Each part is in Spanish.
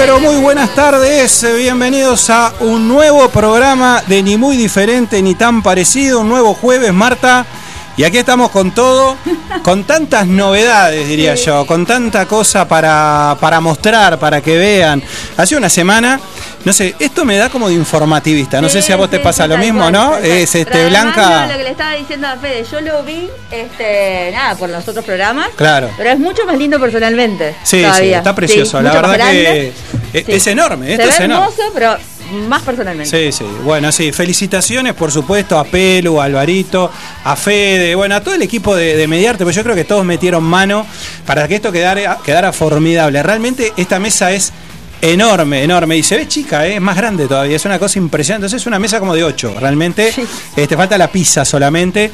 pero muy buenas tardes. Bienvenidos a un nuevo programa de Ni Muy Diferente ni tan parecido. Un nuevo jueves, Marta. Y aquí estamos con todo, con tantas novedades, diría yo, con tanta cosa para, para mostrar, para que vean. Hace una semana, no sé, esto me da como de informativista. No sé si a vos te pasa lo mismo, ¿no? Es este Blanca. Lo que le estaba diciendo a Fede, yo lo vi, este, nada, por los otros programas. Claro. Pero es mucho más lindo personalmente. Sí, todavía. sí, está precioso. Sí, la verdad que es, es enorme. Se Esto ve es enorme. hermoso, pero más personalmente. Sí, sí. Bueno, sí. Felicitaciones, por supuesto, a Pelu, a Alvarito, a Fede, bueno, a todo el equipo de, de Mediarte, pues yo creo que todos metieron mano para que esto quedara, quedara formidable. Realmente esta mesa es enorme, enorme. Y se ve chica, ¿eh? es más grande todavía. Es una cosa impresionante. Entonces es una mesa como de 8, realmente. Sí. Este, falta la pizza solamente.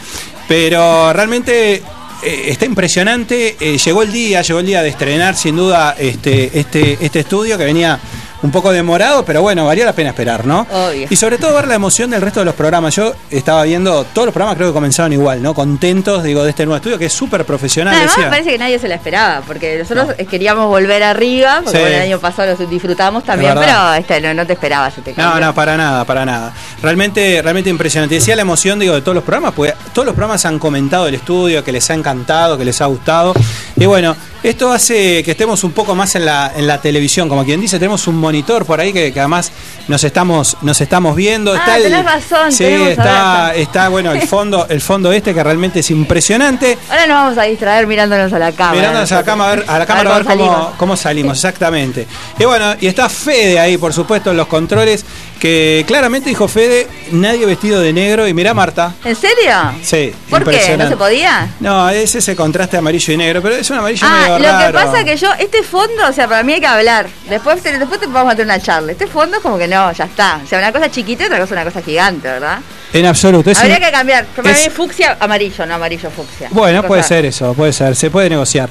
Pero realmente eh, está impresionante. Eh, llegó el día, llegó el día de estrenar sin duda este, este, este estudio que venía un poco demorado, pero bueno, valía la pena esperar, ¿no? Obvio. Y sobre todo ver la emoción del resto de los programas. Yo estaba viendo, todos los programas creo que comenzaron igual, ¿no? Contentos, digo, de este nuevo estudio que es súper profesional. Además decía. me parece que nadie se la esperaba, porque nosotros queríamos volver arriba, porque Sí. bueno, el año pasado lo disfrutamos también, pero este, no, no te esperabas. Este No, no, para nada, para nada. Realmente, realmente impresionante. Decía la emoción, digo, de todos los programas, porque todos los programas han comentado el estudio, que les ha encantado, que les ha gustado. Y bueno, esto hace que estemos un poco más en la, en la televisión, como quien dice, tenemos un monitor por ahí que, que además nos estamos, nos estamos viendo. Ah, tenés razón, Sí, está, está, bueno, el fondo, el fondo este que realmente es impresionante. Ahora nos vamos a distraer mirándonos a la cámara. Mirándonos a la cámara, a ver, a la cámara a ver cómo, salimos. cómo salimos, exactamente. Y bueno, y está Fede ahí, por supuesto, en los controles, que claramente dijo Fede, nadie vestido de negro. Y mirá Marta. ¿En serio? Sí, ¿Por qué? ¿No se podía? No, es ese contraste amarillo y negro, pero es un amarillo Ah, medio lo que pasa que yo, este fondo, o sea, para mí hay que hablar. Después te, después te vamos a tener una charla. Este fondo es como que no, ya está. O sea, una cosa chiquita y otra cosa una cosa gigante, ¿verdad? En absoluto. es Habría un- que cambiar. Para es- mí fucsia, amarillo, no amarillo fucsia. Bueno, puede ser eso, puede ser, se puede negociar.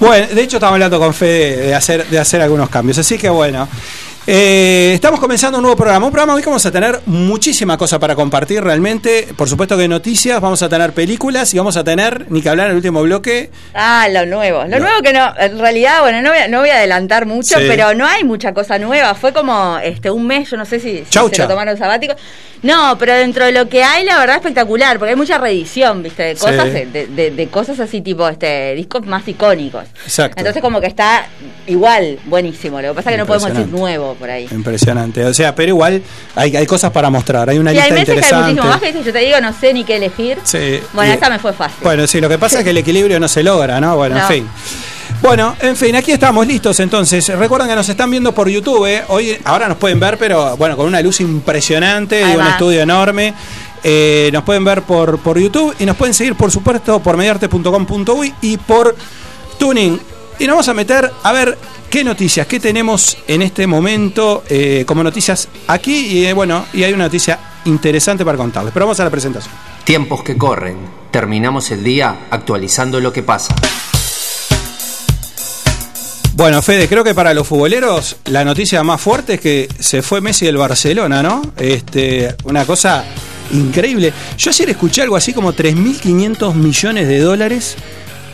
Bueno, de hecho estamos hablando con Fede de hacer, de hacer algunos cambios, así que bueno. Eh, estamos comenzando un nuevo programa. Un programa hoy que vamos a tener muchísima cosa para compartir realmente. Por supuesto que noticias, vamos a tener películas y vamos a tener, ni que hablar en el último bloque. Ah, lo nuevo. Lo No. nuevo que no, en realidad, bueno, no voy a, no voy a adelantar mucho, Sí. pero no hay mucha cosa nueva. Fue como este un mes, yo no sé si, se lo tomaron sabático. No, pero dentro de lo que hay, la verdad, espectacular, porque hay mucha reedición, ¿viste? De cosas, Sí. de, de- de cosas así, tipo, este discos más icónicos. Exacto. Entonces, como que está igual, buenísimo. Lo que pasa es que no podemos decir nuevo por ahí. Impresionante. O sea, pero igual hay, hay cosas para mostrar. Hay una Y hay lista meses que hay interesante. muchísimo más que dice, yo te digo, no sé ni qué elegir. Sí. Bueno, Y- esta me fue fácil. Bueno, sí, lo que pasa es que el equilibrio no se logra, ¿no? Bueno, en fin. Bueno, en fin, aquí estamos listos entonces. Recuerden que nos están viendo por YouTube. ¿eh? Hoy, ahora nos pueden ver, pero bueno, con una luz impresionante de un estudio enorme. Eh, nos pueden ver por, por YouTube y nos pueden seguir, por supuesto, por mediarte.com.uy y por Tuning. Y nos vamos a meter a ver qué noticias, qué tenemos en este momento eh, como noticias aquí. Y eh, bueno, y hay una noticia interesante para contarles. Pero vamos a la presentación. Tiempos que corren. Terminamos el día actualizando lo que pasa. Bueno, Fede, creo que para los futboleros la noticia más fuerte es que se fue Messi del Barcelona, ¿no? Este, una cosa increíble. Yo ayer escuché algo así como 3.500 millones de dólares.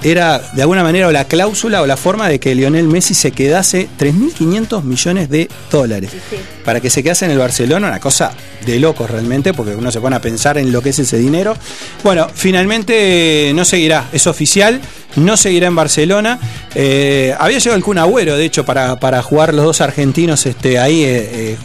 Era de alguna manera o la cláusula o la forma de que Lionel Messi se quedase 3.500 millones de dólares. sí. Para que se quedase en el Barcelona, una cosa de locos realmente, porque uno se pone a pensar en lo que es ese dinero. Bueno, finalmente no seguirá, es oficial, no seguirá en Barcelona. Eh, había llegado el Kun Agüero, de hecho, para, para jugar los dos argentinos este, ahí. Eh,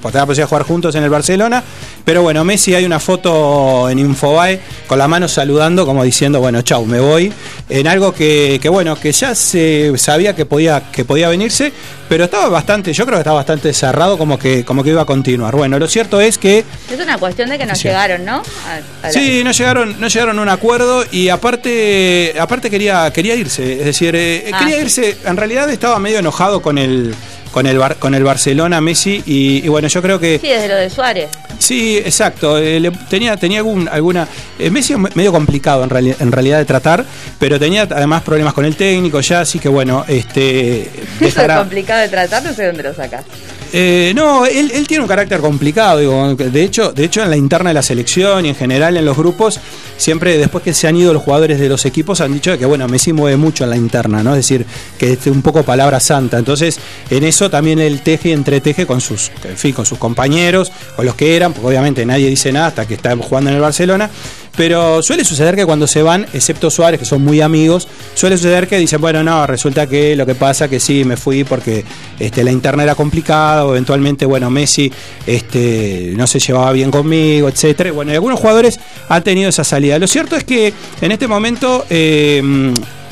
eh, por tener la posibilidad de jugar juntos en el Barcelona. Pero bueno, Messi hay una foto en Infobae con la mano saludando, como diciendo, bueno, chau, me voy. En algo que, que, bueno, que ya se sabía que podía, que podía venirse, pero estaba bastante, yo creo que estaba bastante cerrado como que, como que iba a continuar. Bueno, lo cierto es que Es una cuestión de que no Sí. llegaron, ¿no? A- a la- Sí, no llegaron, no llegaron a un acuerdo y aparte, aparte quería, quería irse. Es decir, eh, Ah, quería sí. irse. En realidad estaba medio enojado con el, con el, Bar- con el Barcelona, Messi. Y, y bueno, yo creo que Sí, desde lo de Suárez. sí, exacto. eh, le- tenía, tenía algún, alguna. eh, Messi es medio complicado en, reali- en realidad de tratar, pero tenía además problemas con el técnico ya, así que bueno, este Eso es complicado de tratar, no sé dónde lo sacas. Eh, no, él, él, tiene un carácter complicado. Digo, de, hecho, de hecho, en la interna de la selección y en general en los grupos, siempre después que se han ido los jugadores de los equipos han dicho que bueno, Messi mueve mucho en la interna, ¿no? Es decir, que es un poco palabra santa. Entonces, en eso también él teje entreteje con sus, en fin, con sus compañeros, con los que eran, porque obviamente nadie dice nada hasta que está jugando en el Barcelona. Pero suele suceder que cuando se van, excepto Suárez, que son muy amigos, suele suceder que dicen, bueno, no, resulta que lo que pasa que sí, me fui porque este, la interna era complicada, o eventualmente, bueno, Messi este, no se llevaba bien conmigo, etcétera. Bueno, y algunos jugadores han tenido esa salida. Lo cierto es que en este momento eh,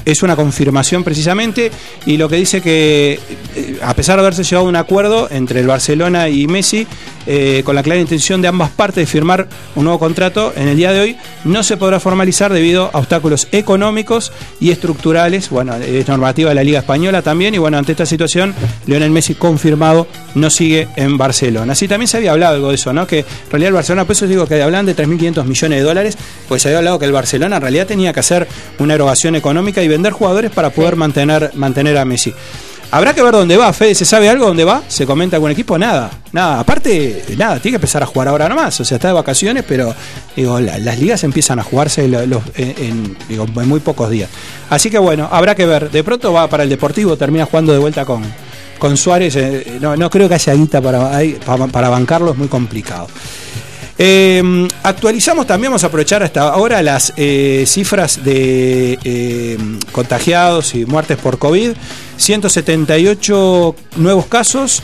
es una confirmación precisamente y lo que dice que eh, a pesar de haberse llevado un acuerdo entre el Barcelona y Messi eh, con la clara intención de ambas partes de firmar un nuevo contrato en el día de hoy no se podrá formalizar debido a obstáculos económicos y estructurales bueno es normativa de la Liga Española también y bueno ante esta situación Lionel Messi confirmado no sigue en Barcelona. Así también se había hablado algo de eso no que en realidad el Barcelona por eso digo que hablan de 3.500 millones de dólares pues se había hablado que el Barcelona en realidad tenía que hacer una erogación económica y vender jugadores para poder sí. mantener, mantener a Messi. Habrá que ver dónde va, Fede, ¿se sabe algo dónde va? ¿Se comenta algún equipo? Nada, nada. Aparte, nada, tiene que empezar a jugar ahora nomás. O sea, está de vacaciones, pero digo, la, las ligas empiezan a jugarse los, los, en, en, digo, en muy pocos días. Así que bueno, habrá que ver. De pronto va para el Deportivo, termina jugando de vuelta con, con Suárez. Eh, no, no creo que haya guita para, para, para bancarlo, es muy complicado. Eh, actualizamos también, vamos a aprovechar hasta ahora las eh, cifras de eh, contagiados y muertes por COVID. 178 nuevos casos.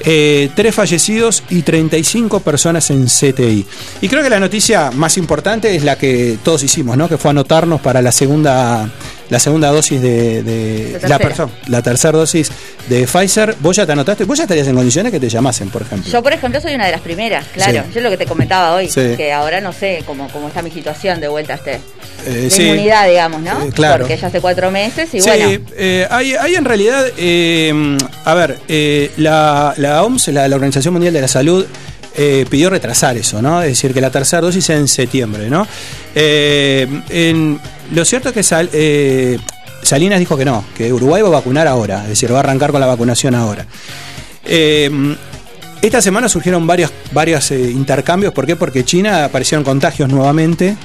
Eh, tres fallecidos y 35 personas en CTI. Y creo que la noticia más importante es la que todos hicimos, ¿no? Que fue anotarnos para la segunda la segunda dosis de, de la, la, la tercera dosis de Pfizer. ¿Vos ya te anotaste? ¿Vos ya estarías en condiciones que te llamasen, por ejemplo? Yo, por ejemplo, soy una de las primeras, claro. Sí. Yo lo que te comentaba hoy, sí. que ahora no sé cómo, cómo está mi situación de vuelta a este. Eh, de sí. inmunidad, digamos, ¿no? Eh, claro. Porque ya hace cuatro meses y sí, bueno. Eh, hay, hay, en realidad, eh, a ver, la, la OMS, la, la Organización Mundial de la Salud, eh, pidió retrasar eso, ¿no? Es decir, que la tercera dosis sea en septiembre, ¿no? Eh, lo cierto es que eh, Salinas dijo que no, que Uruguay va a vacunar ahora, es decir, va a arrancar con la vacunación ahora. esta semana surgieron varios, varios intercambios, ¿por qué? Porque China aparecieron contagios nuevamente.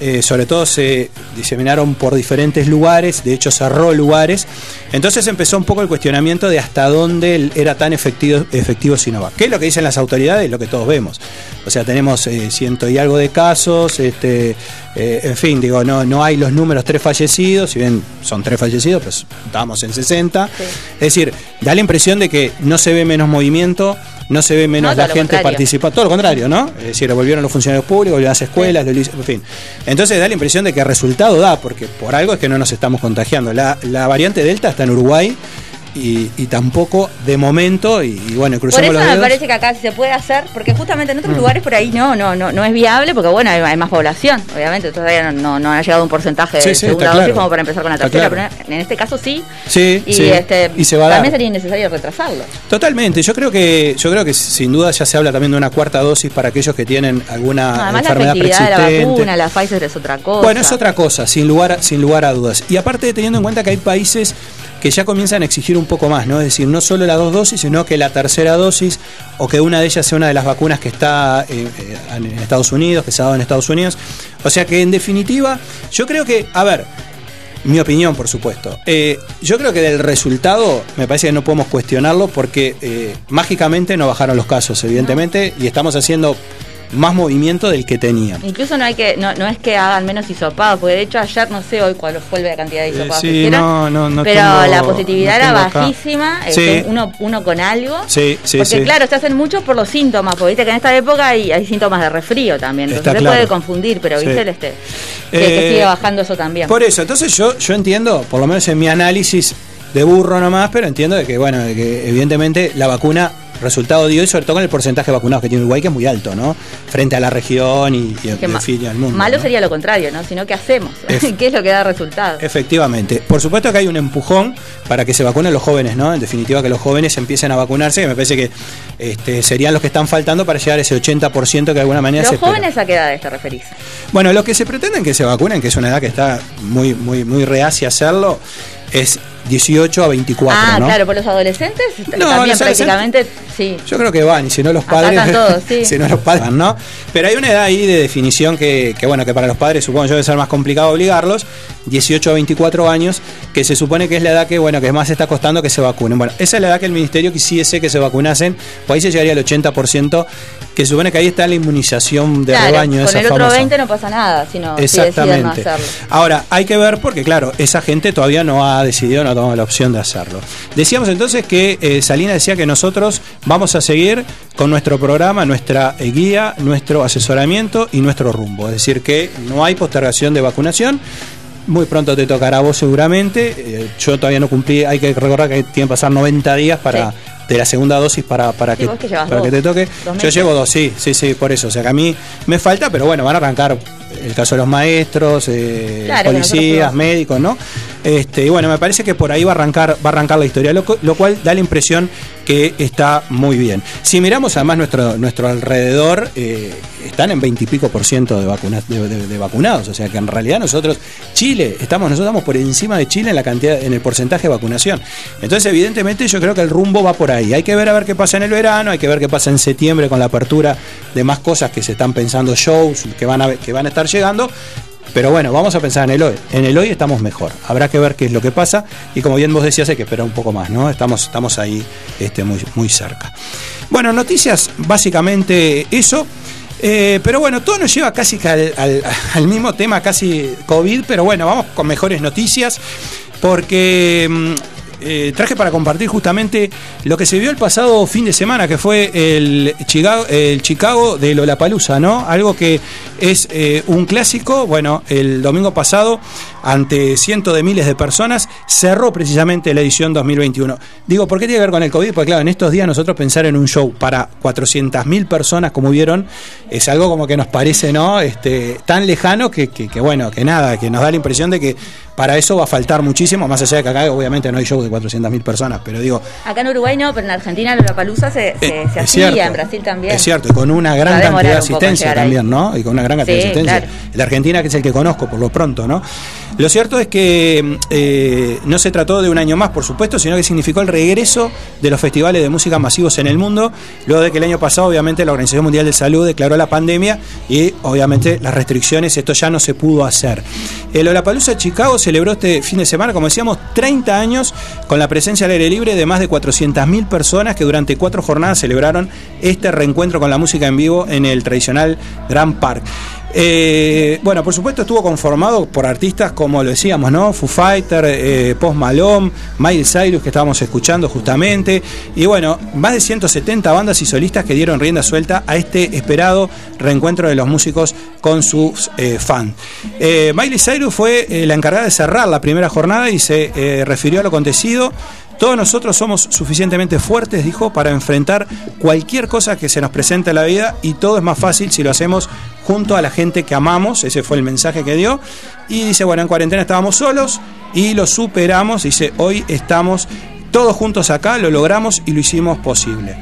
Eh, sobre todo se diseminaron por diferentes lugares, de hecho cerró lugares. Entonces empezó un poco el cuestionamiento de hasta dónde era tan efectivo, efectivo Sinovac. ¿Qué es lo que dicen las autoridades? Lo que todos vemos. O sea, tenemos eh, ciento y algo de casos, este, eh, en fin, digo, no, no hay los números tres fallecidos, si bien son tres fallecidos, pues estamos en 60. Sí. Es decir, da la impresión de que no se ve menos movimiento no se ve menos no, la gente participando, todo lo contrario, ¿no? Es decir, volvieron los funcionarios públicos, volvieron las escuelas, sí. en fin. Entonces da la impresión de que el resultado da, porque por algo es que no nos estamos contagiando. La, la variante Delta está en Uruguay. Y, y, tampoco de momento y, y bueno crucemos por eso me parece que acá se puede hacer porque justamente en otros mm. lugares por ahí no no no no es viable porque bueno hay, hay más población obviamente todavía no, no, ha llegado un porcentaje sí, de sí, segunda dosis claro. como para empezar con la tercera claro. pero en este caso sí sí y, sí. Este, y se va a también dar. sería innecesario retrasarlo totalmente yo creo que yo creo que sin duda ya se habla también de una cuarta dosis para aquellos que tienen alguna no, además enfermedad la efectividad de la vacuna la Pfizer es otra cosa bueno es otra cosa sin lugar sin lugar a dudas y aparte teniendo en cuenta que hay países que ya comienzan a exigir un poco más, ¿no? Es decir, no solo las dos dosis, sino que la tercera dosis o que una de ellas sea una de las vacunas que está eh, eh, en Estados Unidos, que se ha dado en Estados Unidos. O sea que en definitiva, yo creo que, a ver, mi opinión, por supuesto. Eh, yo creo que del resultado me parece que no podemos cuestionarlo porque mágicamente no bajaron los casos, evidentemente, y estamos haciendo más movimiento del que tenía. Incluso no hay que no, no es que hagan menos hisopados, porque de hecho ayer no sé hoy cuál fue la cantidad de hisopados eh, sí, que no, no, no pero tengo, la positividad era bajísima, sí. este, uno, uno con algo. Sí, sí, porque claro, se hacen muchos por los síntomas, porque viste que en esta época hay, hay síntomas de resfrío también, entonces se claro. puede confundir, pero viste el este que, eh, que sigue bajando eso también. Por eso, entonces yo, yo entiendo, por lo menos en mi análisis de burro nomás, pero entiendo de que bueno, de que evidentemente la vacuna resultado dio y sobre todo con el porcentaje de vacunados que tiene Uruguay, que es muy alto, ¿no? Frente a la región y, y, es que en fin, al mundo. Malo ¿no? sería lo contrario, ¿no? Sino, ¿qué hacemos? ¿Qué es lo que da resultado? Efectivamente. Por supuesto que hay un empujón para que se vacunen los jóvenes, ¿no? En definitiva, que los jóvenes empiecen a vacunarse, que me parece que este, serían los que están faltando para llegar a ese 80% que de alguna manera ¿Los se espera. jóvenes a qué edad te referís? Bueno, lo que se pretenden que se vacunen, que es una edad que está muy, muy, muy reacia a hacerlo, es 18 a 24. Ah, ¿no? claro, por los adolescentes No, también los prácticamente sí. Yo creo que van, y si no los padres. Todos, sí. si no los padres, ¿no? Pero hay una edad ahí de definición que, que, bueno, que para los padres supongo yo debe ser más complicado obligarlos, 18 a 24 años, que se supone que es la edad que, bueno, que más está costando que se vacunen. Bueno, esa es la edad que el ministerio quisiese que se vacunasen, pues ahí se llegaría al 80%, que se supone que ahí está la inmunización de claro, rebaño. Con esa el otro famosa. 20 no pasa nada, sino Exactamente. Si no hacerlo. Ahora, hay que ver porque, claro, esa gente todavía no ha decidido, no ha tomado la opción de hacerlo. Decíamos entonces que eh, Salina decía que nosotros vamos a seguir con nuestro programa, nuestra eh, guía, nuestro asesoramiento y nuestro rumbo. Es decir, que no hay postergación de vacunación. Muy pronto te tocará a vos seguramente. Eh, yo todavía no cumplí, hay que recordar que tienen que pasar 90 días para... Sí de la segunda dosis para, para, sí, que, que, para dos, que te toque. Yo llevo dos, sí, sí, sí, por eso. O sea que a mí me falta, pero bueno, van a arrancar el caso de los maestros, eh, claro, policías, médicos, ¿no? Este, y bueno, me parece que por ahí va a arrancar, va a arrancar la historia, lo, lo, cual da la impresión que está muy bien. Si miramos además nuestro, nuestro alrededor, eh, están en 20 y pico por ciento de, vacuna, de, de, vacunados. O sea que en realidad nosotros, Chile, estamos, nosotros estamos por encima de Chile en la cantidad, en el porcentaje de vacunación. Entonces, evidentemente, yo creo que el rumbo va por ahí. Hay que ver a ver qué pasa en el verano, hay que ver qué pasa en septiembre con la apertura de más cosas que se están pensando, shows que van a, que van a estar llegando. Pero bueno, vamos a pensar en el hoy. En el hoy estamos mejor. Habrá que ver qué es lo que pasa. Y como bien vos decías, hay que esperar un poco más, ¿no? Estamos, estamos ahí este, muy, muy cerca. Bueno, noticias, básicamente eso. Eh, pero bueno, todo nos lleva casi al, al, al, mismo tema, casi COVID. Pero bueno, vamos con mejores noticias. Porque eh, traje para compartir justamente lo que se vio el pasado fin de semana, que fue el Chicago, el Chicago de Lollapalooza, ¿no? Algo que es eh, un clásico. Bueno, el domingo pasado, ante cientos de miles de personas, cerró precisamente la edición 2021. Digo, ¿por qué tiene que ver con el COVID? Porque claro, en estos días nosotros pensar en un show para 400.000 personas, como vieron, es algo como que nos parece, ¿no? Este, tan lejano que, que, bueno, que nada, que nos da la impresión de que para eso va a faltar muchísimo, más allá de que acá obviamente no hay show de 400.000 personas, pero digo... Acá en Uruguay no, pero en Argentina la palusa se, se, eh, se hacía, cierto, en Brasil también. Es cierto, y con una gran cantidad de asistencia también, ¿no? Y con una gran cantidad sí, de asistencia. Claro. El de Argentina, que es el que conozco por lo pronto, ¿no? Lo cierto es que eh, no se trató de un año más, por supuesto, sino que significó el regreso de los festivales de música masivos en el mundo, luego de que el año pasado, obviamente, la Organización Mundial de Salud declaró la pandemia y, obviamente, las restricciones, esto ya no se pudo hacer. El Olapalooza Chicago celebró este fin de semana, como decíamos, 30 años con la presencia al aire libre de más de 400.000 personas que durante cuatro jornadas celebraron este reencuentro con la música en vivo en el tradicional Grand Park. Eh, bueno, por supuesto estuvo conformado por artistas como lo decíamos, ¿no? Foo Fighter, eh, Post Malone, Miley Cyrus que estábamos escuchando justamente y bueno, más de 170 bandas y solistas que dieron rienda suelta a este esperado reencuentro de los músicos con sus eh, fans. Miley Cyrus fue la encargada de cerrar la primera jornada y se refirió a lo acontecido todos nosotros somos suficientemente fuertes, dijo, para enfrentar cualquier cosa que se nos presente en la vida y todo es más fácil si lo hacemos junto a la gente que amamos, ese fue el mensaje que dio. Y dice, bueno, en cuarentena estábamos solos y lo superamos, dice, hoy estamos todos juntos acá, lo logramos y lo hicimos posible.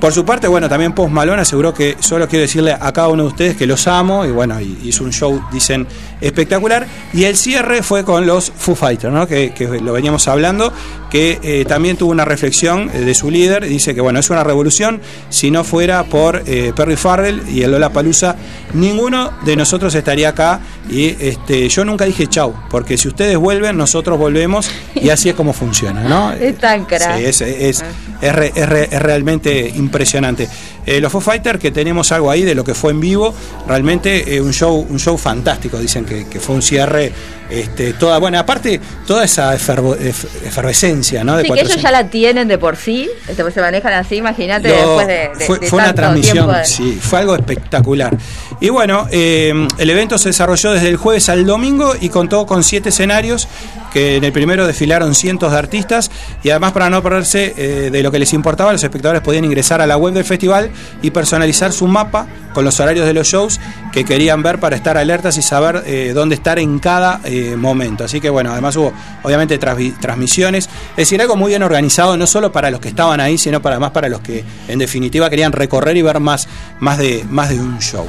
Por su parte, bueno, también Post Malone aseguró que solo quiero decirle a cada uno de ustedes que los amo y bueno, hizo un show, dicen, espectacular. Y el cierre fue con los Foo Fighters, ¿no? que, que lo veníamos hablando, que eh, también tuvo una reflexión de su líder, dice que bueno, es una revolución, si no fuera por eh, Perry Farrell y el Lola Palusa, ninguno de nosotros estaría acá y este, yo nunca dije chau, porque si ustedes vuelven, nosotros volvemos y así es como funciona, ¿no? Es tan crack. Sí, es, es, es, re, re, es, realmente impresionante. Eh, los Foo Fighters, que tenemos algo ahí de lo que fue en vivo, realmente eh, un show un show fantástico, dicen que, que fue un cierre este, toda, bueno, aparte, toda esa efervo, efervescencia, ¿no? De sí, que ellos ya la tienen de por sí, este, se manejan así, imagínate después de, de, Fue, de fue una transmisión, de... sí, fue algo espectacular. Y bueno, eh, el evento se desarrolló desde el jueves al domingo y contó con siete escenarios, que en el primero desfilaron cientos de artistas y además para no perderse eh, de lo que les importaba, los espectadores podían ingresar a la web del festival y personalizar su mapa con los horarios de los shows que querían ver para estar alertas y saber eh, dónde estar en cada eh, momento. Así que bueno, además hubo obviamente transmisiones, es decir, algo muy bien organizado, no solo para los que estaban ahí, sino para más para los que en definitiva querían recorrer y ver más, más, de, más de un show.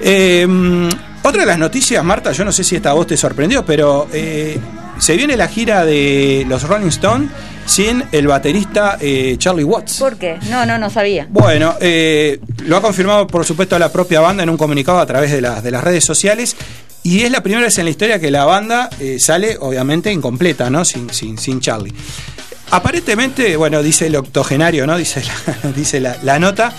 Eh, otra de las noticias, Marta, yo no sé si esta voz te sorprendió, pero se viene la gira de los Rolling Stones sin el baterista eh, Charlie Watts. ¿Por qué? No, no, no sabía. Bueno, eh, lo ha confirmado por supuesto la propia banda en un comunicado a través de, las de las redes sociales. Y es la primera vez en la historia que la banda eh, sale, obviamente, incompleta, ¿no? Sin, sin, sin Charlie. Aparentemente, bueno, dice el octogenario, ¿no? Dice la, dice la, la nota.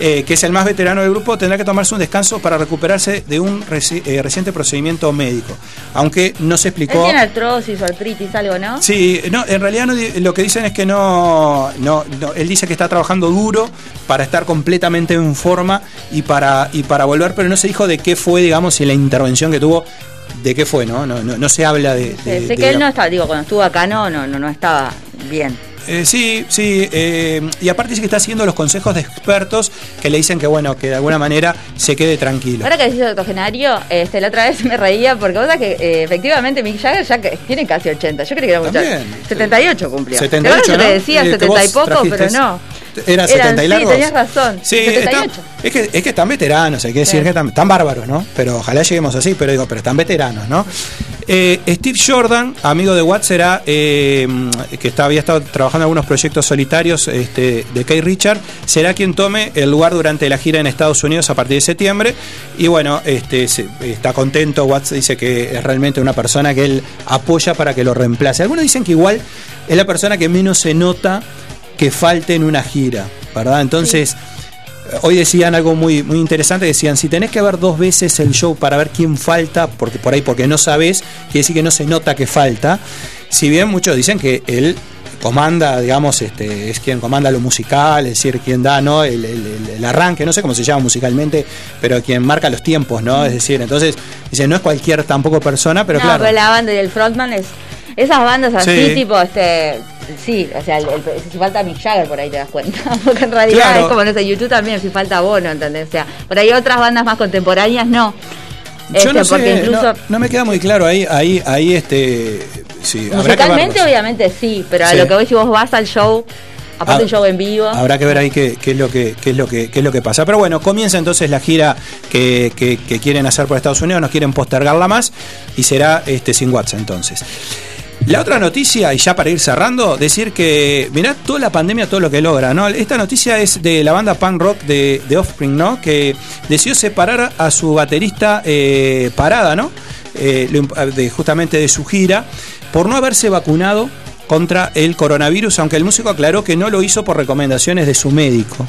Eh, que es el más veterano del grupo, tendrá que tomarse un descanso para recuperarse de un reci eh, reciente procedimiento médico. Aunque no se explicó. Tiene artrosis o artritis, algo, ¿no? Sí, no, en realidad no, lo que dicen es que no, no, no, Él dice que está trabajando duro para estar completamente en forma y para, y para volver, pero no se dijo de qué fue, digamos, y la intervención que tuvo de qué fue, ¿no? No, no, no se habla de. de sé de, que él no estaba, digo, cuando estuvo acá no, no, no, no estaba bien. Eh, sí, sí, eh, y aparte dice que está siguiendo los consejos de expertos que le dicen que bueno, que de alguna manera se quede tranquilo. Ahora que decís octogenario, este, la otra vez me reía porque vos que eh, efectivamente Mick Jagger ya que tiene casi 80. Yo creí que era mucho. También. 78 cumplió. 78, Yo ¿no? te decía Eh, que 70 y vos poco, trajiste pero no. Era Eran- 70 y sí, largos. tenías razón. Sí, 78. están- es, que, es que están veteranos, hay que decir Sí. que están, están bárbaros, ¿no? Pero ojalá lleguemos así, pero digo, pero están veteranos, ¿no? Eh, Steve Jordan, amigo de Watts, era eh, que había estado trabajando en algunos proyectos solitarios este, de Kay Richard, será quien tome el lugar durante la gira en Estados Unidos a partir de septiembre. Y bueno, este, está contento. Watts dice que es realmente una persona que él apoya para que lo reemplace. Algunos dicen que igual es la persona que menos se nota que falte en una gira, ¿verdad? Entonces. Hoy decían algo muy, muy interesante, decían, si tenés que ver dos veces el show para ver quién falta, porque por ahí porque no sabes, quiere decir que no se nota que falta. Si bien muchos dicen que él comanda, digamos, este, es quien comanda lo musical, es decir, quien da ¿no? el, el- el- el arranque, no sé cómo se llama musicalmente, pero quien marca los tiempos, ¿no? Es decir, entonces, dice, no es cualquier tampoco persona, pero no, claro. pero la banda y el frontman es. Esas bandas así, Sí. tipo, este. Sí, o sea, el- el- si falta Mick Jagger por ahí te das cuenta. Porque en realidad Claro. es como, no sé, YouTube también, si falta Bono, ¿entendés? O sea, por ahí otras bandas más contemporáneas no. Yo Este, no sé, porque incluso. no, no me queda muy claro ahí, ahí, ahí, este, sí, musicalmente, obviamente sí, pero a lo que voy, si vos vas al show, aparte Ah, show en vivo. Habrá que ver ahí qué, qué es lo que, qué es lo que, qué es lo que pasa. Pero bueno, comienza entonces la gira que, que- que quieren hacer por Estados Unidos, no quieren postergarla más y será este sin WhatsApp entonces. La otra noticia, y ya para ir cerrando, decir que mirá toda la pandemia, todo lo que logra, ¿no? Esta noticia es de la banda punk rock de, Offspring, ¿no? Que decidió separar a su baterista eh, Parada, ¿no? Eh, justamente de su gira, por no haberse vacunado contra el coronavirus, aunque el músico aclaró que no lo hizo por recomendaciones de su médico.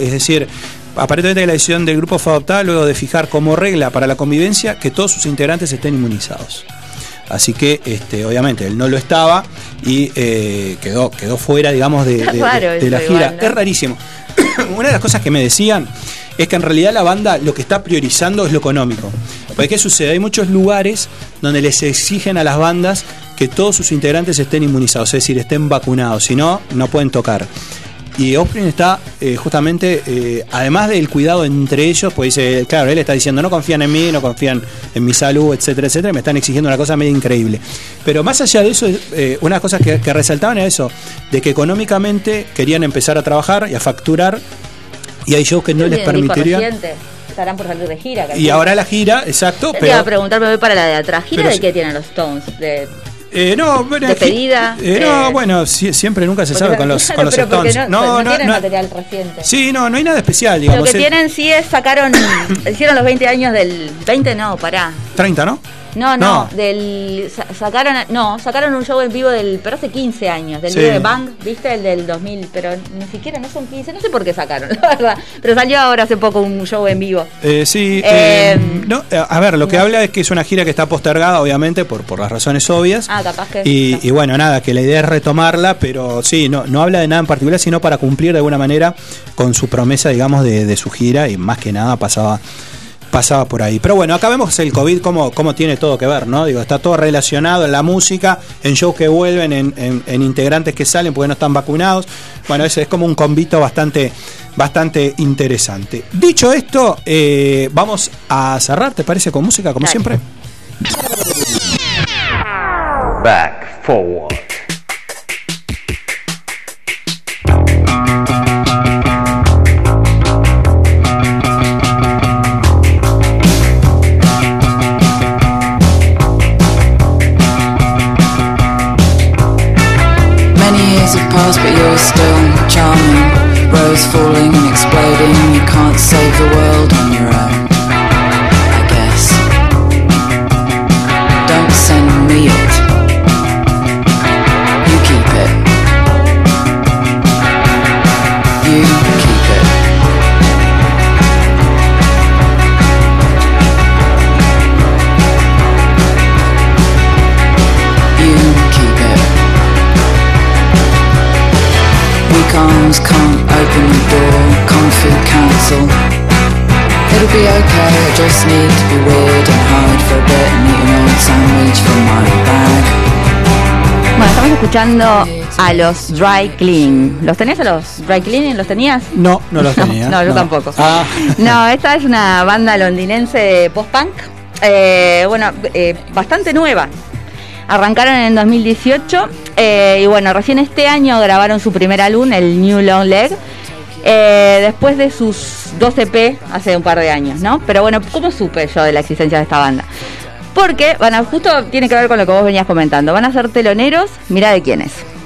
Es decir, aparentemente la decisión del grupo fue adoptada luego de fijar como regla para la convivencia que todos sus integrantes estén inmunizados. Así que, este, obviamente, él no lo estaba y eh, quedó, quedó fuera, digamos, de, Está de- raro de- de la gira. igual, ¿no? Es rarísimo. Una de las cosas que me decían es que en realidad la banda lo que está priorizando es lo económico. Porque ¿qué sucede? Hay muchos lugares donde les exigen a las bandas que todos sus integrantes estén inmunizados, es decir, estén vacunados, si no, no pueden tocar. Y Offspring está eh, justamente, eh, además del cuidado entre ellos, pues dice, claro, él está diciendo, no confían en mí, no confían en mi salud, etcétera, etcétera, me están exigiendo una cosa medio increíble. Pero más allá de eso, eh, una de las cosas que, que resaltaban era eso, de que económicamente querían empezar a trabajar y a facturar, y hay shows que no les permitirían. Estarán por salir de gira. Y ahora la gira, exacto, te iba a pero... preguntar, me voy para la de atrás. ¿Gira pero de qué tienen los Stones? De, Eh, no, bueno, Despedida, eh, no, eh, bueno, sie- siempre nunca se sabe con los, con los Stones. No, No, no, no, tienen no- material reciente. Sí, no, no hay nada especial, Lo digamos. que el- tienen sí es sacaron, hicieron los 20 años del 20 no, pará. 30, ¿no? No, no, No. del sa- sacaron no, sacaron un show en vivo del pero hace 15 años, del Sí. video de Bang, ¿viste? El del 2000, pero ni siquiera no son 15, no sé por qué sacaron, la verdad, pero salió ahora hace poco un show en vivo. Eh, sí, Eh, eh, no, eh, a ver, lo que no. habla es que es una gira que está postergada, obviamente, por, por las razones obvias. Ah, capaz que Y, no. y bueno, nada, que la idea es retomarla, pero sí, no, no habla de nada en particular, sino para cumplir de alguna manera con su promesa, digamos, de, de su gira y más que nada pasaba pasaba por ahí. Pero bueno, acá vemos el COVID cómo, cómo tiene todo que ver, ¿no? Digo, está todo relacionado en la música, en shows que vuelven, en, en- en integrantes que salen porque no están vacunados. Bueno, ese es como un convito bastante, bastante interesante. Dicho esto, eh, vamos a cerrar, ¿te parece? Con música, como Dale. siempre. Back forward. You're still charming. Rose falling and exploding. You can't save the world on your own. Council. It'll be okay. I just need to be weird and hide for a bit and eat an old sandwich from my bag. Bueno, estamos escuchando a los Dry Cleaning. ¿Los tenías a los Dry Cleaning? ¿Los tenías? No, no los tenía. No, yo tampoco. Ah. No, esta es una banda londinense de post-punk. eh, bueno, eh, bastante nueva. Arrancaron en 2018 eh, y bueno, recién este año grabaron su primer álbum, el New Long Leg. Eh, después de sus dos EP hace un par de años, ¿no? Pero bueno, ¿cómo supe yo de la existencia de esta banda? Porque, van a, justo tiene que ver con lo que vos venías comentando. Van a ser teloneros, mira de quiénes. did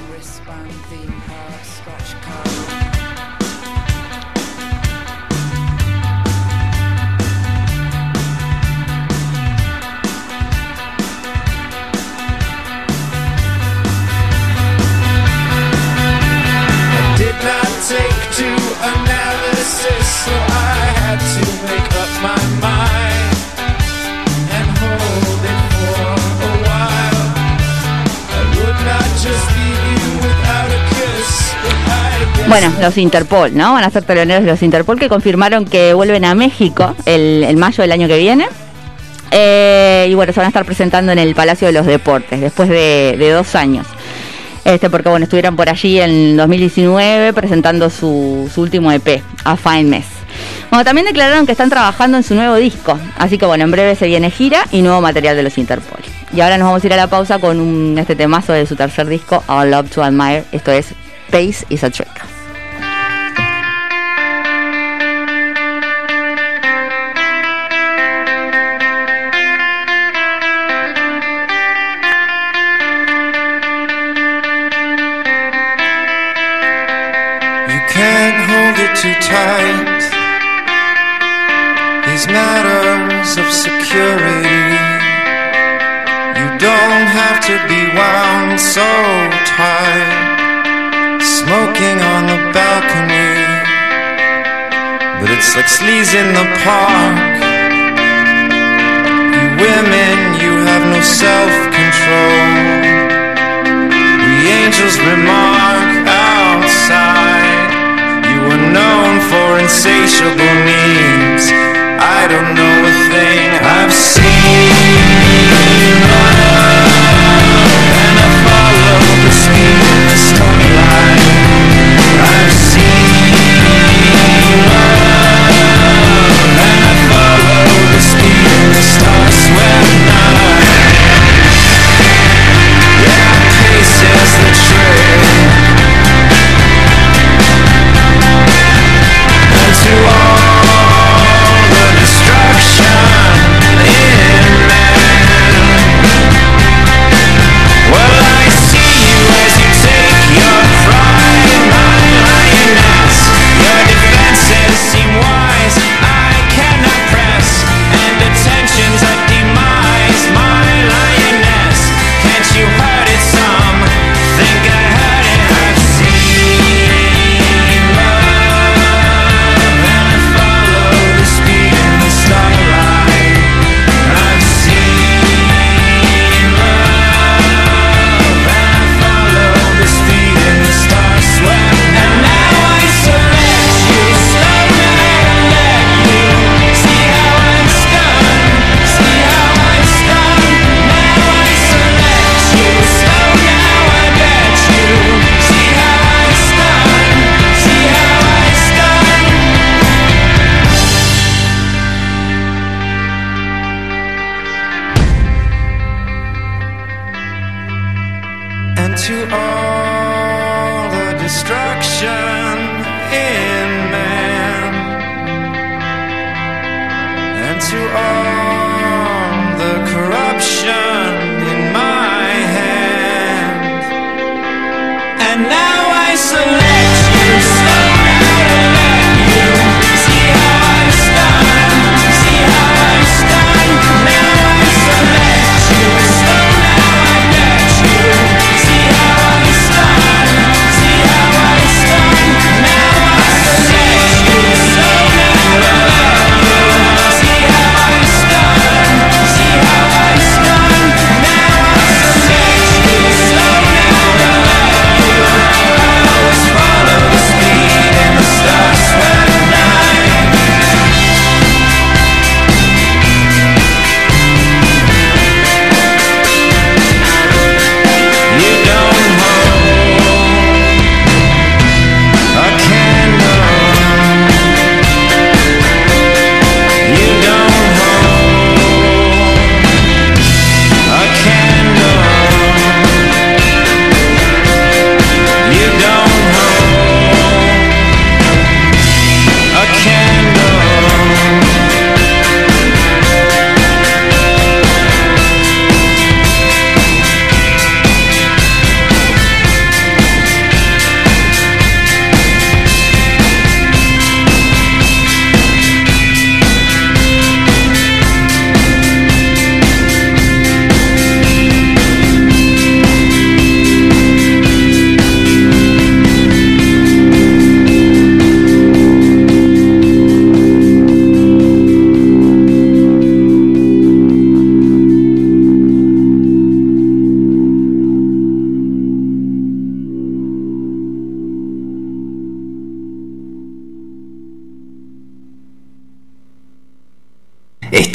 Bueno, los Interpol, ¿no? Van a ser teloneros de los Interpol que confirmaron que vuelven a México el, el mayo del año que viene. Eh, y bueno, se van a estar presentando en el Palacio de los Deportes después de, de dos años. Este, porque bueno, estuvieron por allí en 2019 presentando su, su último EP, A Fine Mess. Bueno, también declararon que están trabajando en su nuevo disco, así que bueno, en breve se viene gira y nuevo material de los Interpol. Y ahora nos vamos a ir a la pausa con un, este temazo de su tercer disco, Our Love to Admire. Esto es Pace is a Trick. Like sleaze in the park. You women, you have no self control. We angels remark outside. You were known for insatiable needs. I don't know a thing I've seen.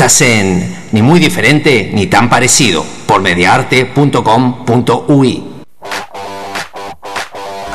Estás en Ni muy diferente ni tan parecido por mediarte.com.ui.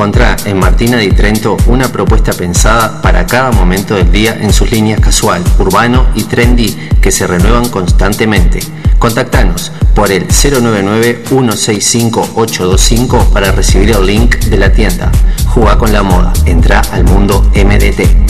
Encontrá en Martina di Trento una propuesta pensada para cada momento del día en sus líneas casual, urbano y trendy que se renuevan constantemente. Contactanos por el 099-165-825 para recibir el link de la tienda. Juga con la moda, entra al mundo MDT.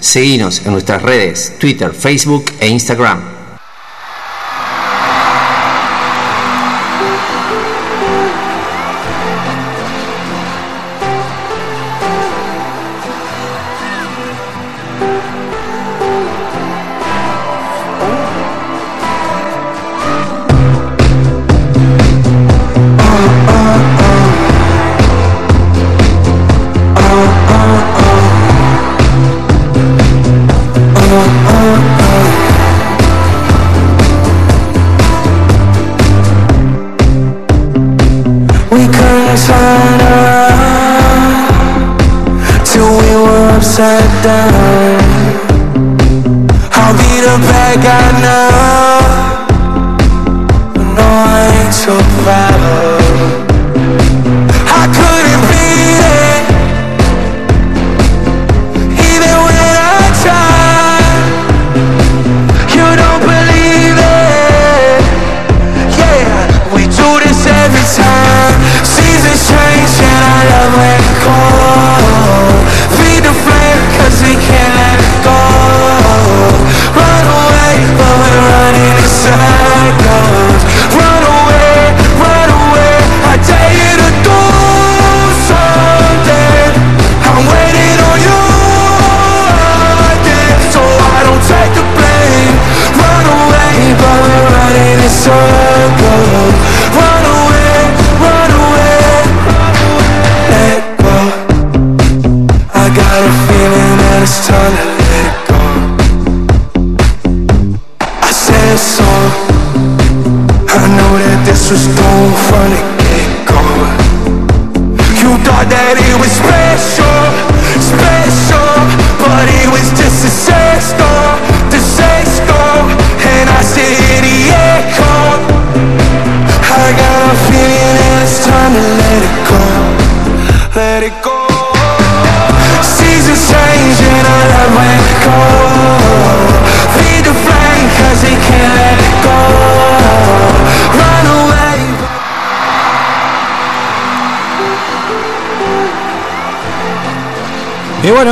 Seguinos en nuestras redes, Twitter, Facebook e Instagram.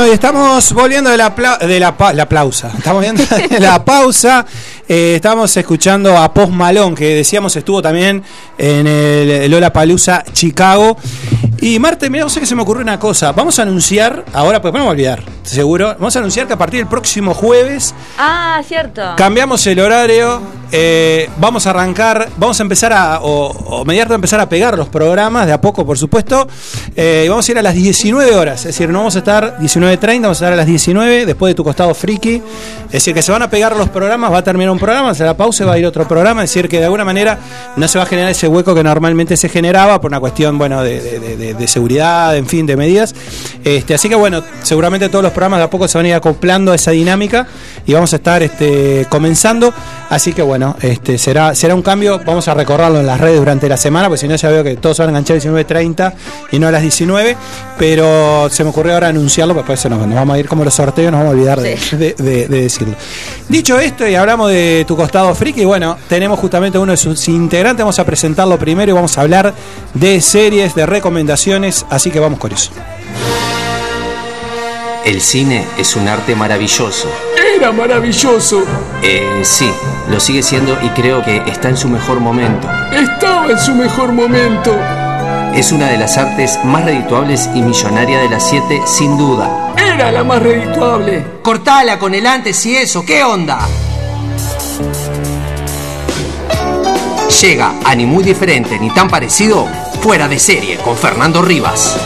Y estamos volviendo de la, pla- de la, pa- la pausa. Estamos viendo de la pausa. Eh, estamos escuchando a Post Malone, que decíamos estuvo también en el Lola Palusa Chicago. Y Marte, mira, sé que se me ocurrió una cosa. Vamos a anunciar, ahora pues no me voy a olvidar, seguro. Vamos a anunciar que a partir del próximo jueves Ah, cierto. Cambiamos el horario, eh, vamos a arrancar, vamos a empezar a, o, o mediante empezar a pegar los programas, de a poco por supuesto, eh, vamos a ir a las 19 horas, es decir, no vamos a estar 19.30, vamos a estar a las 19, después de tu costado friki, es decir, que se van a pegar los programas, va a terminar un programa, se la pausa y va a ir otro programa, es decir, que de alguna manera no se va a generar ese hueco que normalmente se generaba por una cuestión, bueno, de seguridad, en fin, de medidas, este, así que bueno, seguramente todos los programas de a poco se van a ir acoplando a esa dinámica y vamos a estar este, comenzando. Así que bueno, este, será, será un cambio. Vamos a recorrerlo en las redes durante la semana, porque si no ya veo que todos se van a enganchar a 19.30 y no a las 19. Pero se me ocurrió ahora anunciarlo, porque después se nos, nos vamos a ir como los sorteos, nos vamos a olvidar de, de- de- de decirlo. Dicho esto, y hablamos de tu costado friki, bueno, tenemos justamente uno de sus integrantes. Vamos a presentarlo primero y vamos a hablar de series, de recomendaciones. Así que vamos con eso. El cine es un arte maravilloso. Era maravilloso. Eh, sí, lo sigue siendo y creo que está en su mejor momento. Estaba en su mejor momento. Es una de las artes más redituables y millonaria de las siete, sin duda. Era la más redituable. Cortala con el antes y eso, ¿qué onda? Llega a ni muy diferente ni tan parecido, fuera de serie con Fernando Rivas.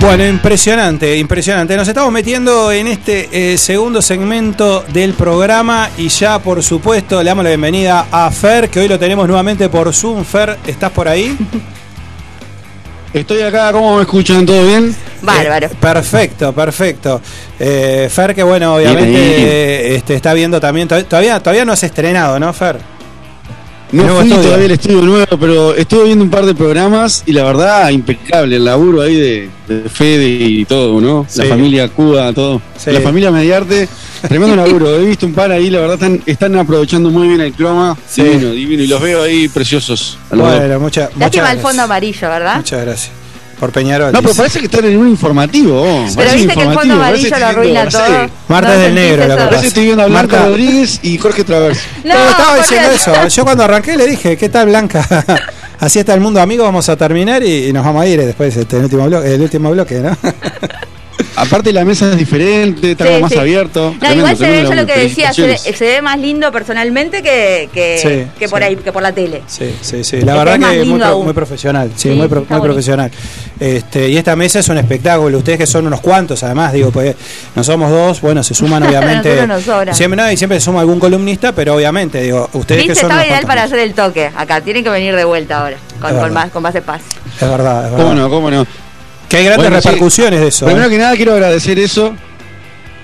Bueno, impresionante, impresionante. Nos estamos metiendo en este eh, segundo segmento del programa y ya, por supuesto, le damos la bienvenida a Fer, que hoy lo tenemos nuevamente por Zoom. Fer, ¿estás por ahí? Estoy acá, ¿cómo me escuchan? ¿Todo bien? Bárbaro. Eh, perfecto, perfecto. Eh, Fer, que bueno, obviamente Bien eh, este, está viendo también. to- Todavía, todavía no has estrenado, ¿no, Fer? No fui estudio. todavía al estudio nuevo, pero estuve viendo un par de programas y la verdad, impecable. El laburo ahí de, de Fede y todo, ¿no? Sí. La familia Cuba, todo. Sí. La familia Mediarte, tremendo laburo. He visto un par ahí, la verdad, están, están aprovechando muy bien el croma. Sí. Divino, divino. Y los veo ahí preciosos. Bueno, muchas Lástima el fondo amarillo, ¿verdad? Muchas gracias. Por Peñarol. No, pero parece que están en un informativo. oh. Pero Parece viste que el fondo informativo, parece amarillo lo que arruina todo. Marta ¿No es del negro, lo que eso? pasa. Parece que estoy viendo a Blanca Marta- Rodríguez y Jorge Traverso. No, estaba diciendo eso. Yo cuando arranqué le dije, ¿qué tal Blanca? Así está el mundo amigo, vamos a terminar y, y nos vamos a ir después este, el último bloque, el último bloque, ¿no? aparte la mesa es diferente, está Sí, como más sí. abierto. No, Tremendo, igual se ve, yo lo que decía, se ve, Felicitaciones. se ve más lindo personalmente que, que, Sí, que por sí. ahí, que por la tele. Sí, sí, sí. La que verdad es que muy, pro- muy profesional. Sí, Sí, muy, pro- muy profesional. Este, y esta mesa es un espectáculo. Ustedes que son unos cuantos, además, digo, pues no somos dos, bueno, se suman obviamente. Nosotros nos sobra. siempre, no, y siempre se suma algún columnista, pero obviamente, digo, ustedes que son estaba ideal para hacer el toque. Acá, tienen que venir de vuelta ahora, con, Es con, verdad. más, con más. Es verdad, es verdad. ¿Cómo no? ¿Cómo no? Que hay grandes Bueno, sí. repercusiones de eso. Primero ¿eh? que nada quiero agradecer eso.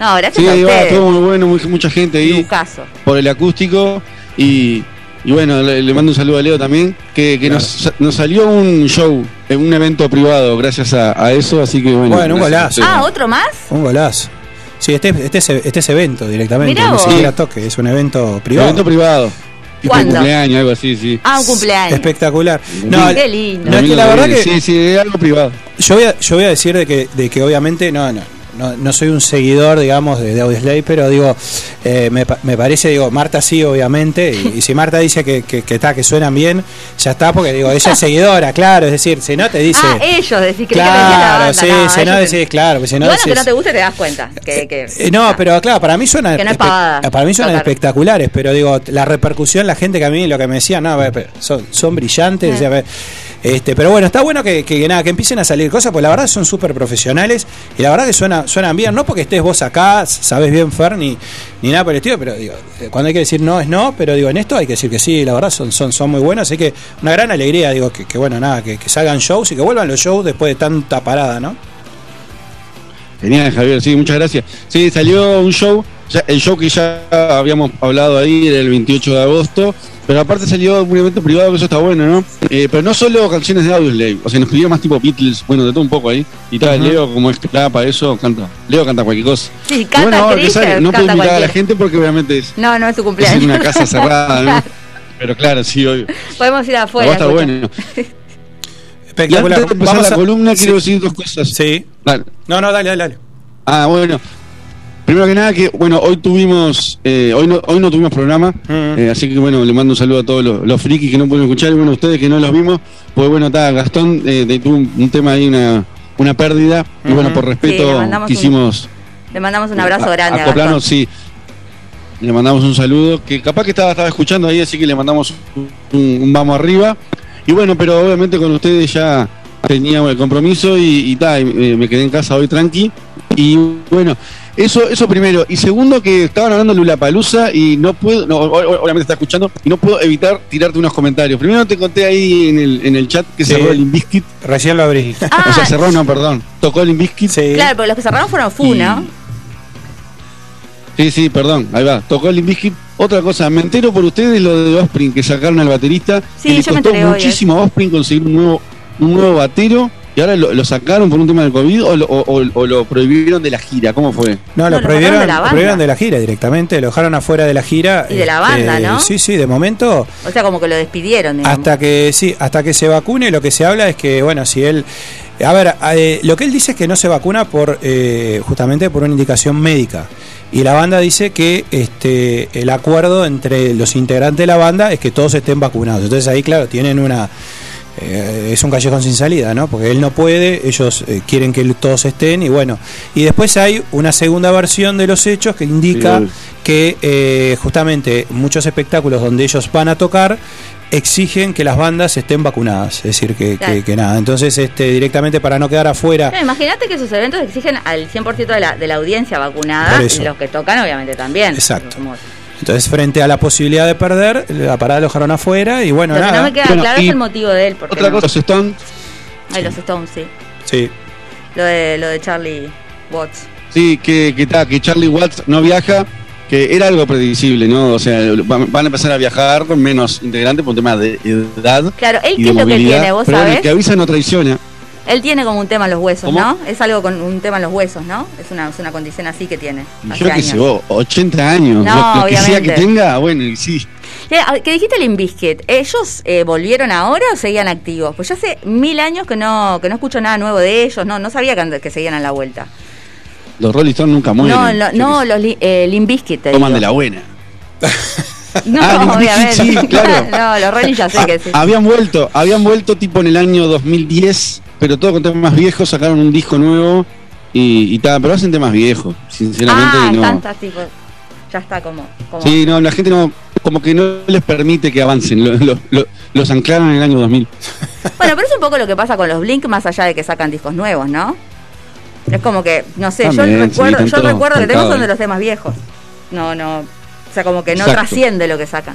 No, gracias Sí, a estuvo muy bueno, muy- mucha gente ahí Lucaso. por el acústico y, y bueno, le, le mando un saludo a Leo también, que, que Claro. nos, nos salió un show, eh, un evento privado gracias a, a eso, así que bueno. Bueno, un golazo. Ah, ¿otro más? Un golazo. Sí, este, este, es, este es evento directamente, Mirá no vos. siquiera toque, es un evento privado. Evento privado. Tipo ¿Cuándo? cumpleaños, algo así, sí. Ah, un cumpleaños. Espectacular. No, Qué lindo. No, es que la verdad que Sí, sí, es algo privado. yo voy a, yo voy a decir de que, de que obviamente no, no, no, no soy un seguidor, digamos, de, de Audioslave, pero digo, eh, me, me parece, digo, Marta sí, obviamente, y, y si Marta dice que, que, que, está, que suenan bien, ya está, porque digo, ella es seguidora, claro, es decir, si no te dice... Ah, ellos, decís que que la Claro, banda. sí, no, si no decís, claro, porque si no Bueno, que decís- no te guste te das cuenta. Que, que- eh, no, pero claro, para mí suenan, Que no pavada. para mí suenan Tocar. espectaculares, pero digo, la repercusión, la gente que a mí lo que me decía, no, a ver, pero son, son brillantes, Eh. a ver, este, pero bueno, está bueno que, que- nada, que empiecen a salir cosas, pues la verdad son súper profesionales y la verdad que suena, suenan bien, no porque estés vos acá, sabes bien Fer, ni, nada por el estilo, pero digo, eh, cuando hay que decir no es no, pero digo, en esto hay que decir que sí, la verdad son, son, son muy buenos, así que una gran alegría, digo, que, bueno, nada, que, que salgan shows y que vuelvan los shows después de tanta parada, ¿no? Genial, Javier, sí, muchas gracias. Sí, salió un show, el show que ya habíamos hablado ahí era el 28 de agosto, pero aparte salió un evento privado, que eso está bueno, ¿no? Eh, pero no solo canciones de Audioslave, o sea, nos pidieron más tipo Beatles, bueno, de todo un poco ahí. Y tal, Ujú. Leo, como es para eso, canta. Leo canta cualquier cosa. Sí, Y canta bueno, ahora que sale, no puedo invitar a la gente porque obviamente es, No, no es tu es cumpleaños. en una casa cerrada, ¿no? Pero claro, sí, obvio. Podemos ir afuera. va a estar bueno. Y Espectacular. antes de empezar Vamos la a- columna, quiero sí, decir dos cosas. sí. Dale. No, no, dale, dale, dale. Ah, bueno. Primero que nada, que bueno, hoy tuvimos, eh, hoy no, hoy no tuvimos programa, Mm. eh, así que bueno, le mando un saludo a todos los, los frikis que no pudieron escuchar y bueno, ustedes que no los vimos, pues bueno, está, Gastón eh, de- tuvo un, un tema ahí, una, una pérdida, y bueno, por Sí, respeto mandamos un- quisimos Le mandamos un abrazo a- grande a sí. Le mandamos un saludo, que capaz que estaba, estaba escuchando ahí, así que le mandamos un, un- un vamos arriba. Y bueno, pero obviamente con ustedes ya teníamos el compromiso y, y ta, y, eh, me quedé en casa hoy tranqui. Y bueno, eso, eso primero. Y segundo, que estaban hablando de Lula Palusa y no puedo, no, obviamente está escuchando, y no puedo evitar tirarte unos comentarios. Primero te conté ahí en el, en el chat que Sí. cerró el Inviskit. Recién lo abrí. Ah, O sea, cerró, no, perdón. Tocó el Inviskit. Sí. claro, pero los que cerraron fueron Fu, Y- ¿no? Sí, sí, perdón, ahí va. Tocó el Limbiskit. Otra cosa, me entero por ustedes lo de Offspring, que sacaron al baterista. Sí, que le yo me costó muchísimo a Offspring conseguir un nuevo, un nuevo batero. Y ahora lo, lo sacaron por un tema del COVID o lo, o- o- o lo prohibieron de la gira. ¿Cómo fue? No, No, lo prohibieron, de la banda. prohibieron de la gira directamente, lo dejaron afuera de la gira. este, Y de la banda, ¿no? Sí, sí, de momento, O sea, como que lo despidieron. digamos. hasta que sí, hasta que se vacune, lo que se habla es que, bueno, si él, a ver, eh, lo que él dice es que no se vacuna por, eh, justamente por una indicación médica. Y la banda dice que este, el acuerdo entre los integrantes de la banda es que todos estén vacunados. Entonces ahí, claro, tienen una, eh, es un callejón sin salida, ¿no? Porque él no puede, ellos eh, quieren que todos estén y bueno. Y después hay una segunda versión de los hechos que indica Sí. que eh, justamente muchos espectáculos donde ellos van a tocar exigen que las bandas estén vacunadas, es decir, que, Claro. que- que nada. Entonces, este, directamente para no quedar afuera. Claro, Imagínate que esos eventos exigen al 100% de la, de la audiencia vacunada y los que tocan obviamente también. Exacto. Entonces, frente a la posibilidad de perder, la parada lo dejaron afuera y bueno, Lo que nada. no me queda Bueno, claro y es el motivo de él. Porque Otra no. cosa, los Stones, Ay, los Stones, sí. Sí. Lo de, lo de Charlie Watts. sí, que, que, ta, que Charlie Watts no viaja, que era algo predecible, ¿no? O sea, van, van a empezar a viajar con menos integrantes por un tema de edad. Claro, él y qué de es lo que movilidad. tiene, vos Pero bueno, el sabés. que avisa no traiciona. Él tiene como un tema en los huesos, ¿Cómo? ¿no? Es algo con un tema en los huesos, ¿no? Es una, es una condición así que tiene. Yo años. sé, vos, 80 años, No, lo, lo que sea que tenga, bueno, sí. Eh, a- ¿Qué dijiste el Inbiscuit? ¿Ellos eh, volvieron ahora o seguían activos? Pues yo hace mil años que no que no escucho nada nuevo de ellos, no no sabía que, que seguían a la vuelta. Los Rolling Stones nunca mueren. no, lo- no, los eh, te Toman digo. de la buena. No, Ah, obviamente. sí, claro. no, los Rolling ya sé que sí. Ah, Habían vuelto, habían vuelto tipo en el año 2010, pero todo con temas viejos, sacaron un disco nuevo y, y tal, pero hacen temas viejos, sinceramente ah, no. tantas tipo. Ya está como. como Sí, no, la gente no, como que no les permite que avancen, lo- lo- lo- los anclaron en el año 2000. Bueno, pero es un poco lo que pasa con los Blink, más allá de que sacan discos nuevos, ¿no? Es como que, no sé, También, yo recuerdo, yo recuerdo que tengo calcados son de los temas viejos. No, no. O sea, como que no Exacto. trasciende lo que sacan.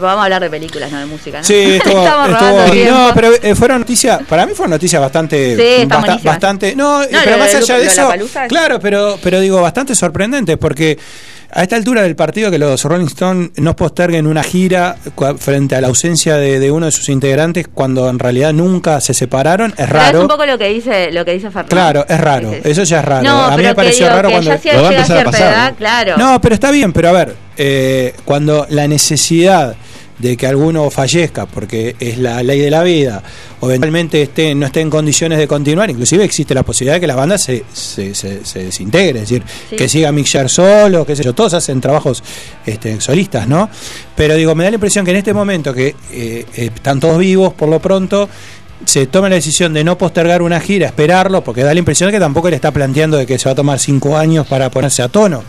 Vamos a hablar de películas, no de música, ¿no? Sí, estuvo, Estamos estuvo- robando no, pero eh, fueron noticias, para mí fueron noticias bastante, Sí, basta- bastante, no, No, pero más de allá de eso, Lollapalooza es- claro, pero, pero digo bastante sorprendentes porque a esta altura del partido que los Rolling Stones no posterguen una gira frente a la ausencia de, de uno de sus integrantes cuando en realidad nunca se separaron es Pero raro. es un poco lo que dice, lo que dice Fernando. Claro, es raro. Sí, sí, sí. Eso ya es raro. No, a mí pero me pareció digo raro cuando ya Lo va a empezar a pasar, edad, ¿no? claro. No, pero está bien, pero a ver, eh, cuando la necesidad de que alguno fallezca, porque es la ley de la vida, o eventualmente esté, no esté en condiciones de continuar, inclusive existe la posibilidad de que la banda se, se, se, se desintegre, es decir, Sí. que siga Mick Jagger solo, qué sé yo, todos hacen trabajos este, solistas, ¿no? Pero digo, me da la impresión que en este momento que eh, eh, están todos vivos por lo pronto, se toma la decisión de no postergar una gira, esperarlo, porque da la impresión de que tampoco le está planteando de que se va a tomar cinco años para ponerse a tono.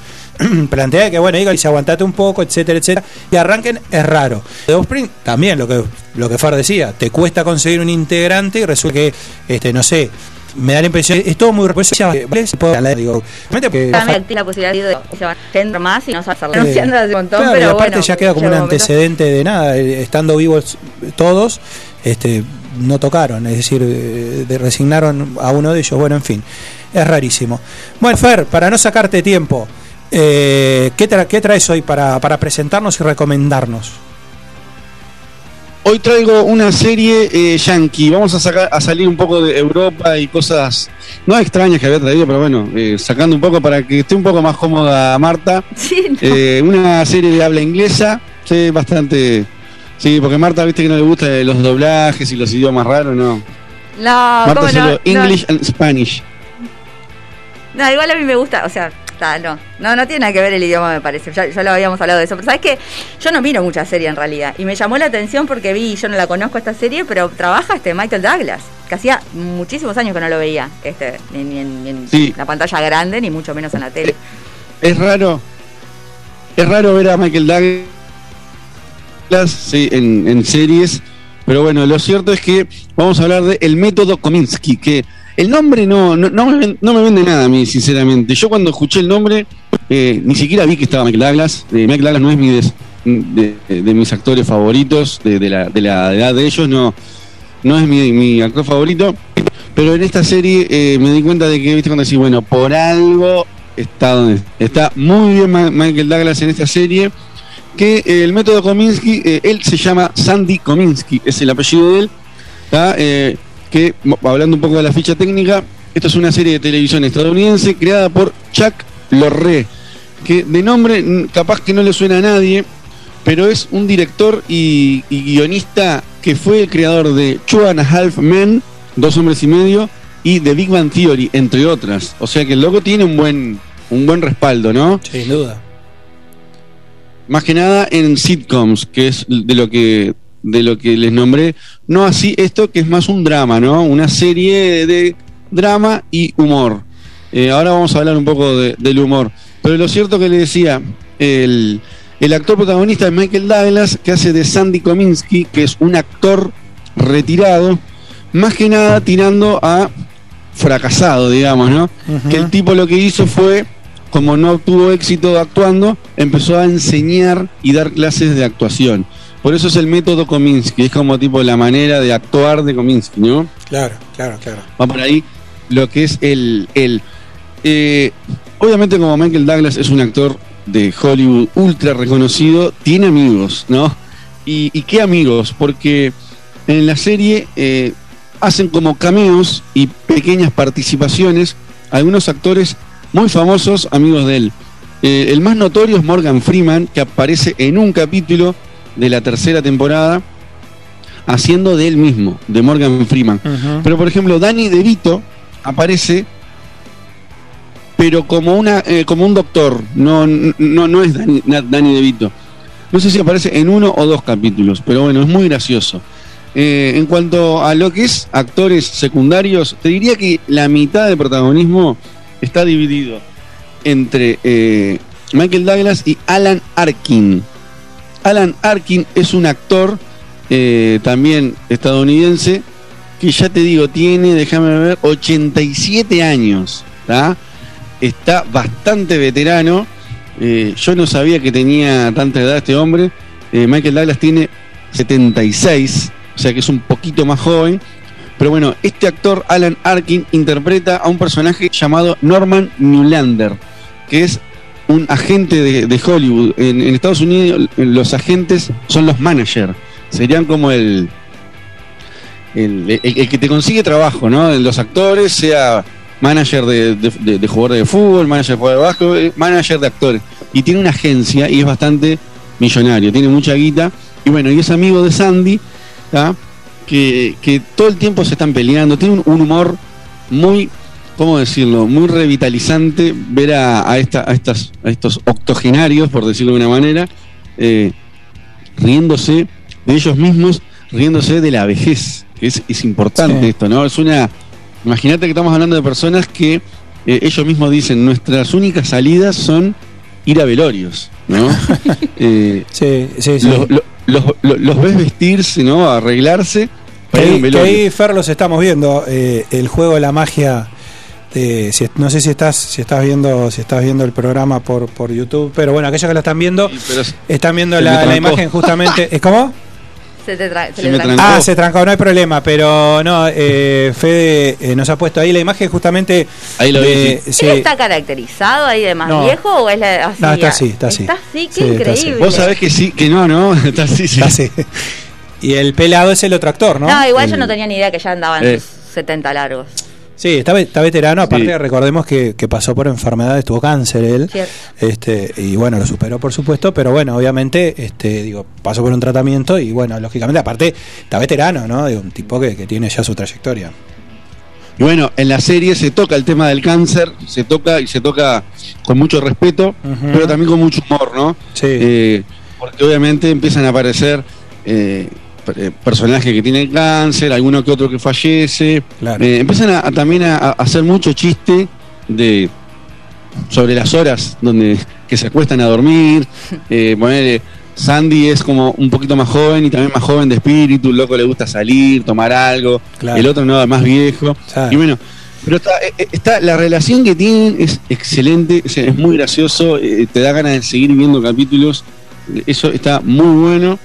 Plantea que, bueno, diga, dice aguantate un poco, etcétera, etcétera, y arranquen, es raro. De Offspring, también lo que, lo que Far decía, te cuesta conseguir un integrante y resulta que, este, no sé, me da la impresión, es todo muy... Se digo, tiene la posibilidad de que se van yendo más y no se va a hacer renunciando hace un montón, Claro, pero y aparte bueno, ya queda como un momento- antecedente de nada, eh, estando vivos todos, este, no tocaron, es decir, eh, de- resignaron a uno de ellos, bueno, en fin, es rarísimo. Bueno, Fer, para no sacarte tiempo, eh, ¿qué, tra- qué traes hoy para, para presentarnos y recomendarnos? Hoy traigo una serie eh, yankee. Vamos a sacar a salir un poco de Europa y cosas no extrañas que había traído, pero bueno, eh, sacando un poco para que esté un poco más cómoda Marta. Sí, no. Eh, una serie de habla inglesa, sí, bastante. Sí, porque Marta, viste que no le gusta los doblajes y los idiomas raros, no. no, Marta ¿cómo no? solo No, English and Spanish. No, igual a mí me gusta, o sea, está, no, no, no tiene nada que ver el idioma, me parece. Ya, ya lo habíamos hablado de eso. Pero sabes que yo no miro mucha serie en realidad. Y me llamó la atención porque vi, yo no la conozco esta serie, pero trabaja este Michael Douglas, que hacía muchísimos años que no lo veía, este, ni, ni en, ni en Sí. la pantalla grande, ni mucho menos en la tele. Es raro. Es raro ver a Michael Douglas sí, en, en series. Pero bueno, lo cierto es que vamos a hablar de El Método Kominsky, que el nombre no, no, me, no me vende nada a mí, sinceramente. Yo cuando escuché el nombre, eh, ni siquiera vi que estaba Michael Douglas. Eh, Michael Douglas no es mi de, de mis actores favoritos, de, la, de la edad de ellos, no, no es mi, mi actor favorito. Pero en esta serie eh, me di cuenta de que, viste, cuando decís, bueno, por algo está donde está muy bien Michael Douglas en esta serie. Que eh, el método Kominsky, él se llama Sandy Kominsky, es el apellido de él. Que, hablando un poco de la ficha técnica, esto es una serie de televisión estadounidense creada por Chuck Lorre, que de nombre capaz que no le suena a nadie, pero es un director y, y guionista que fue el creador de Two and a Half Men, Dos Hombres y Medio, y The Big Bang Theory, entre otras. O sea que el loco tiene un buen, un buen respaldo, ¿no? Sin duda. Más que nada en sitcoms, que es de lo que de lo que les nombré. No así esto que es más un drama, ¿no? Una serie de drama y humor. Eh, ahora vamos a hablar un poco de- del humor. Pero lo cierto que le decía, el, el actor protagonista es Michael Douglas, que hace de Sandy Kominsky, que es un actor retirado, más que nada tirando a fracasado, digamos, ¿no? Que el tipo lo que hizo fue, como no tuvo éxito actuando, empezó a enseñar y dar clases de actuación. Por eso es el método Kominsky, es como tipo la manera de actuar de Kominsky, ¿no? Claro, claro, claro. Va por ahí lo que es el... el eh, obviamente como Michael Douglas es un actor de Hollywood ultra reconocido, tiene amigos, ¿no? ¿Y, y qué amigos? Porque en la serie eh, hacen como cameos y pequeñas participaciones algunos actores muy famosos, amigos de él. Eh, el más notorio es Morgan Freeman, que aparece en un capítulo de la tercera temporada haciendo de él mismo, de Morgan Freeman. Pero por ejemplo, Danny DeVito aparece, pero como una eh, como un doctor, no, no, no es Danny DeVito. No sé si aparece en uno o dos capítulos, pero bueno, es muy gracioso. eh, en cuanto a lo que es actores secundarios, te diría que la mitad del protagonismo está dividido entre eh, Michael Douglas y Alan Arkin. Alan Arkin es un actor eh, también estadounidense que ya te digo, tiene, déjame ver, 87 años. ¿tá? Está bastante veterano. Eh, yo no sabía que tenía tanta edad este hombre. Eh, Michael Douglas tiene 76, o sea que es un poquito más joven. Pero bueno, este actor, Alan Arkin, interpreta a un personaje llamado Norman Newlander, que es un agente de, Hollywood. En, Estados Unidos los agentes son los managers, serían como el, el, que te consigue trabajo, ¿no? Los actores, sea manager de, de, de- jugador de fútbol, manager de jugador de eh, manager de actores. Y tiene una agencia y es bastante millonario, tiene mucha guita. Y bueno, y es amigo de Sandy, ¿tá? que, que todo el tiempo se están peleando. Tiene un humor muy, ¿cómo decirlo? Muy revitalizante ver a, a, esta, a, estas, a estos octogenarios, por decirlo de una manera, eh, riéndose de ellos mismos, riéndose de la vejez. Es, es importante Sí. esto, ¿no? Es una. Imagínate que estamos hablando de personas que eh, ellos mismos dicen, nuestras únicas salidas son ir a velorios, ¿no? Eh, Sí, sí, sí. los, los- los- ves vestirse, ¿no? Arreglarse Que para ir a un ahí, que velorio. ahí, Fer, los estamos viendo. el juego de la magia. De- si- no sé si estás, si estás viendo, si estás viendo el programa por, por YouTube, pero bueno, aquellos que lo están viendo, Sí, están viendo la, imagen justamente. ¿Es cómo? Se te tra- se Se le me trancó. Ah, se trancó, no hay problema, pero no, eh, Fede eh, nos ha puesto ahí la imagen justamente. Ahí lo vi, de- sí. sí. ¿Él está caracterizado ahí de más No. viejo o es la, así? No, está así, está así. Está así, qué Sí, está así. increíble. Vos sabés que sí, que no, ¿no? Está así, sí. Está así. Y el pelado es el otro actor, ¿no? No, igual yo no tenía ni idea que ya andaba en Eh. sus 70 largos. Sí, está, está veterano, aparte Sí. recordemos que, que pasó por enfermedades, tuvo cáncer él. Cierto. Este, y bueno, lo superó por supuesto, pero bueno, obviamente, este, digo, pasó por un tratamiento y bueno, lógicamente, aparte, está veterano, ¿no? Digo, un tipo que, que tiene ya su trayectoria. Y bueno, en la serie se toca el tema del cáncer, se toca y se toca con mucho respeto, pero también con mucho humor, ¿no? Sí. Eh, porque obviamente empiezan a aparecer eh, eh, personajes que tienen cáncer, alguno que otro que fallece. Claro. Eh, empiezan a, a también a, a hacer mucho chiste de sobre las horas donde que se acuestan a dormir. Eh, Sandy es como un poquito más joven y también más joven de espíritu, el loco le gusta salir, tomar algo, Claro. el otro no, más viejo. Claro. Y bueno, pero está, eh, está, la relación que tienen es excelente, es muy gracioso, te da ganas de seguir viendo capítulos, eso está muy bueno.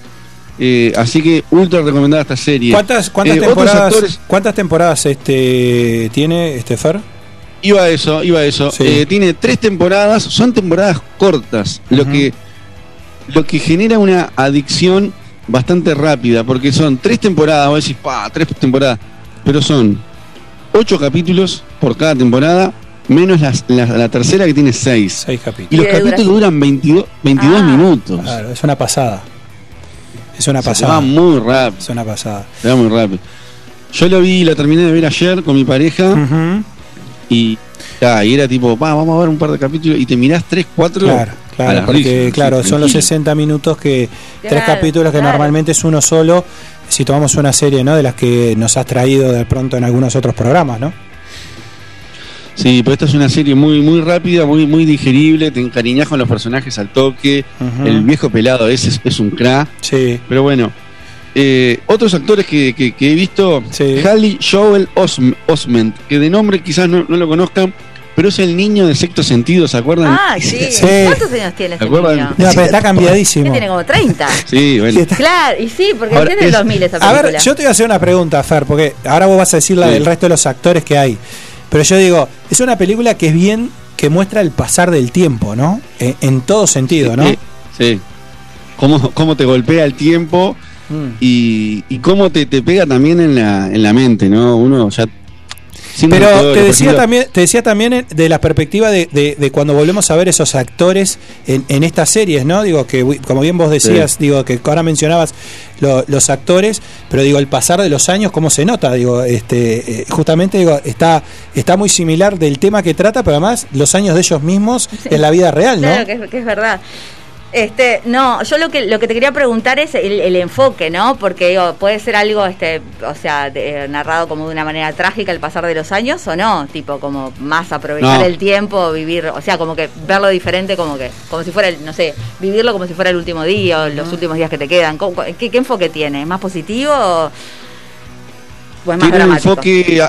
Eh, así que ultra recomendada esta serie. ¿Cuántas, cuántas Eh, temporadas, actores- cuántas temporadas este tiene este Fer? Iba a eso, iba a eso. Sí. Eh, tiene tres temporadas, son temporadas cortas, lo que lo que genera una adicción bastante rápida, porque son tres temporadas, vos decís, pa, tres temporadas, pero son ocho capítulos por cada temporada, menos las- la, la tercera que tiene seis. Seis capítulos. Y los capítulos duración? duran 22, 22 Ah. minutos. Claro, es una pasada. Es una Se pasada. va muy rápido, Es una pasada. se va muy rápido. Yo lo vi, lo terminé de ver ayer con mi pareja y, ya, y era tipo, "Pa, vamos a ver un par de capítulos y te mirás tres, cuatro. Claro, a claro, porque risas, claro, son los tranquilo. 60 minutos que tres capítulos que claro. normalmente es uno solo. Si tomamos una serie, ¿no? De las que nos has traído de pronto en algunos otros programas, ¿no? Sí, pero esta es una serie muy muy rápida, muy muy digerible, te encariñas con los personajes al toque. El viejo pelado ese es, es un crack. Sí, Pero bueno, eh, otros actores que, que- que he visto, Sí. Halley Joel Osm- Osment, que de nombre quizás no, no lo conozcan, pero es el niño de sexto sentido, ¿se acuerdan? Ah, sí. Sí. ¿Cuántos años tiene ese ¿Se acuerdan? niño? no, pero está cambiadísimo. tiene como 30. Sí, bueno. Sí, Claro, y sí, porque Ahora, es del es- 2000 esa A película. ver, yo te voy a hacer una pregunta, Fer, porque ahora vos vas a decir la Sí. del resto de los actores que hay. Pero yo digo, es una película que es bien, que muestra el pasar del tiempo, ¿no? En, en todo sentido, ¿no? Eh, sí. Cómo, cómo te golpea el tiempo Mm. y, y cómo te, te pega también en la, en la mente, ¿no? Uno ya... sin Pero te decía ejemplo, también, te decía también de la perspectiva de, de- de cuando volvemos a ver esos actores en, en estas series, ¿no? Digo que como bien vos decías, digo que ahora mencionabas lo- los actores, pero digo el pasar de los años, cómo se nota, digo, este, eh, justamente digo está está muy similar del tema que trata, pero además los años de ellos mismos en la vida real, ¿no? Claro que es, que es verdad. Este, no, yo lo que lo que te quería preguntar es el, el enfoque, ¿no? Porque digo, puede ser algo, este, o sea, de- eh, narrado como de una manera trágica el pasar de los años o no, tipo como más aprovechar No. el tiempo, vivir, o sea, como que verlo diferente, como que, como si fuera, el, no sé, vivirlo como si fuera el último día o los últimos días que te quedan. ¿Cómo- ¿Qué, qué enfoque tiene? ¿Más positivo o, o es más Tiene un enfoque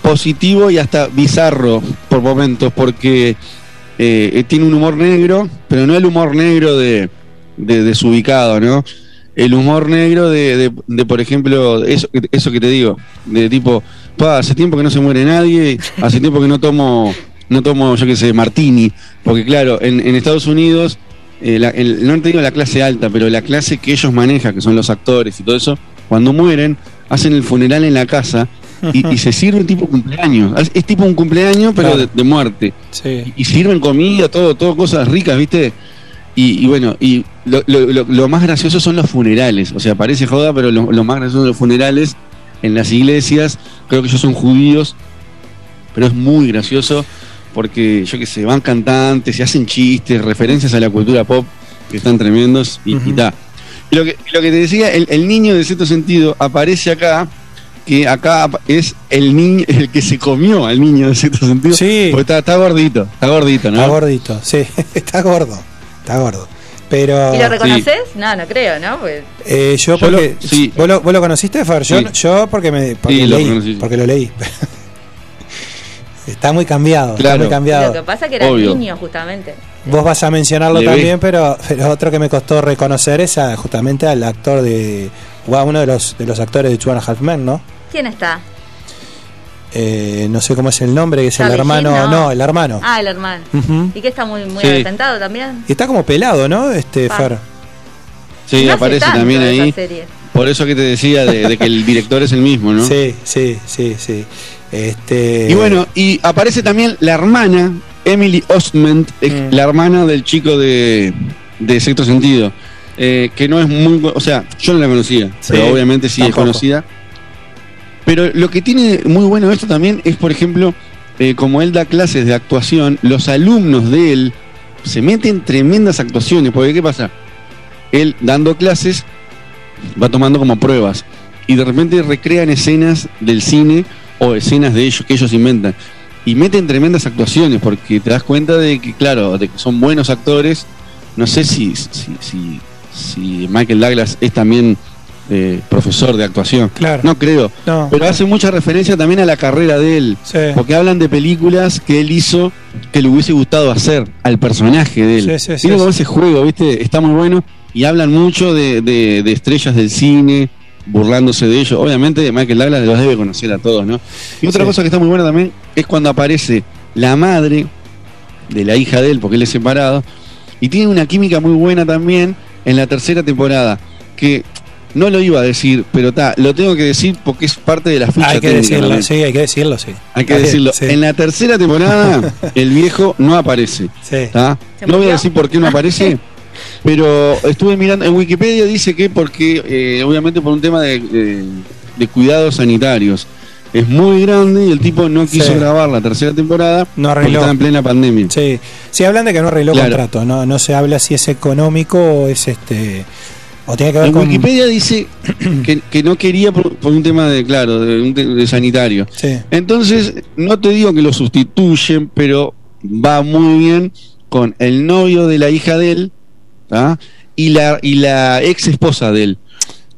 positivo y hasta bizarro por momentos, porque eh, eh, tiene un humor negro, pero no el humor negro de, de desubicado, ¿no? El humor negro de, por ejemplo, eso, eso que te digo, de tipo, hace tiempo que no se muere nadie, hace tiempo que no tomo, no tomo, yo qué sé, martini, porque claro, en, en Estados Unidos, eh, la- el- no te digo la clase alta, pero la clase que ellos manejan, que son los actores y todo eso, cuando mueren, hacen el funeral en la casa y, y se sirve tipo cumpleaños. Es, tipo un cumpleaños, pero Claro. de, de muerte. Sí. Y sirven comida, todo, todo cosas ricas, ¿viste? Y, y bueno, y lo, lo- lo- lo más gracioso son los funerales. O sea, parece joda, pero lo, más gracioso son los funerales en las iglesias. Creo que ellos son judíos, pero es muy gracioso porque, yo qué sé, van cantantes, se hacen chistes, referencias a la cultura pop que están tremendos y, y ta. Lo que, lo que te decía, el, el niño de cierto sentido aparece acá, que acá es el niño, el que se comió al niño de cierto sentido. Sí. Porque está, está gordito, está gordito, ¿no? Está gordito, sí, está gordo, está gordo. Pero ¿Y lo reconoces? No, no creo, ¿no? Pues, eh, yo Yo lo- porque sí. ¿vos, lo, vos lo conociste, Fer? Yo, Sí. yo porque me porque Sí, lo leí, conocí. porque lo leí. está muy cambiado, está Claro. muy lo cambiado. que pasa es que era Obvio. niño, justamente. Vos vas a mencionarlo Le también, pero, pero otro que me costó reconocer es a- justamente al actor de o a uno de los de los actores de Two and a Half Men, ¿no? ¿Quién está? Eh, no sé cómo es el nombre, que es el hermano, no. el hermano. Ah, el hermano. ¿Y que está muy, muy Sí. aventado también? Y está como pelado, ¿no? Este. Fer. Sí, No aparece también ahí. Por eso que te decía de, de que el director es el mismo, ¿no? Sí, sí, sí, sí. Este Y bueno, y aparece también la hermana, Emily Osment, Mm. la hermana del chico de, de Sexto Sentido. eh, que no es muy. O sea, yo no la conocía, Sí, pero obviamente sí tampoco. es conocida. Pero lo que tiene muy bueno esto también es, por ejemplo, eh, como él da clases de actuación, los alumnos de él se meten tremendas actuaciones. Porque, ¿qué pasa? Él dando clases va tomando como pruebas y de repente recrean escenas del cine o escenas de ellos que ellos inventan y meten tremendas actuaciones porque te das cuenta de que claro de que son buenos actores no sé si si, si, si Michael Douglas es también eh, profesor de actuación Claro. no creo No. pero hace mucha referencia también a la carrera de él Sí. porque hablan de películas que él hizo que le hubiese gustado hacer al personaje de él. Sí, sí, Tiene ese juego, ¿viste? Está muy bueno. Y hablan mucho de, de- de estrellas del cine, burlándose de ellos. Obviamente, Michael Douglas los debe conocer a todos, ¿no? Y otra cosa que está muy buena también es cuando aparece la madre de la hija de él, porque él es separado. Y tiene una química muy buena también en la tercera temporada. Que no lo iba a decir, pero ta, lo tengo que decir porque es parte de la ficha Hay que técnica decirlo, sí, hay que decirlo, sí. Hay que decirlo. sí. En la tercera temporada, el viejo no aparece. Sí. ¿tá? ¿Se No voy a decir por qué no aparece, pero estuve mirando. En Wikipedia dice que porque, eh, obviamente, por un tema de, de- de cuidados sanitarios. Es muy grande y el tipo no quiso Sí. grabar la tercera temporada No porque arregló. estaba en plena pandemia. Sí, sí hablan de que no arregló Claro. contrato, no, no se habla si es económico o es este o tiene que ver En con Wikipedia dice que, que no quería por, por un tema de, claro, de, sanitario. Sí. Entonces, no te digo que lo sustituyen, pero va muy bien con el novio de la hija de él ¿tá? y la y la ex esposa de él.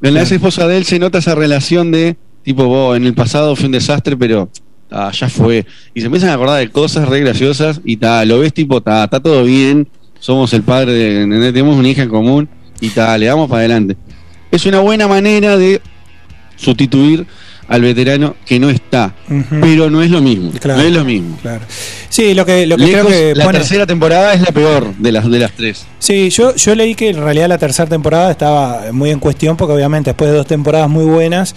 En la ex esposa de él se nota esa relación de tipo, vos, en el pasado fue un desastre, pero ah, ya fue. Y se empiezan a acordar de cosas re graciosas y ta, lo ves tipo, ta, está todo bien, somos el padre, de, tenemos una hija en común y tal, le damos para adelante. Es una buena manera de sustituir al veterano que no está, pero no es lo mismo. Claro. No es lo mismo. Claro. Sí, lo que, lo que Lejos, creo que la pone- tercera temporada es la peor de las de las tres. Sí, yo, yo leí que en realidad la tercera temporada estaba muy en cuestión porque obviamente después de dos temporadas muy buenas,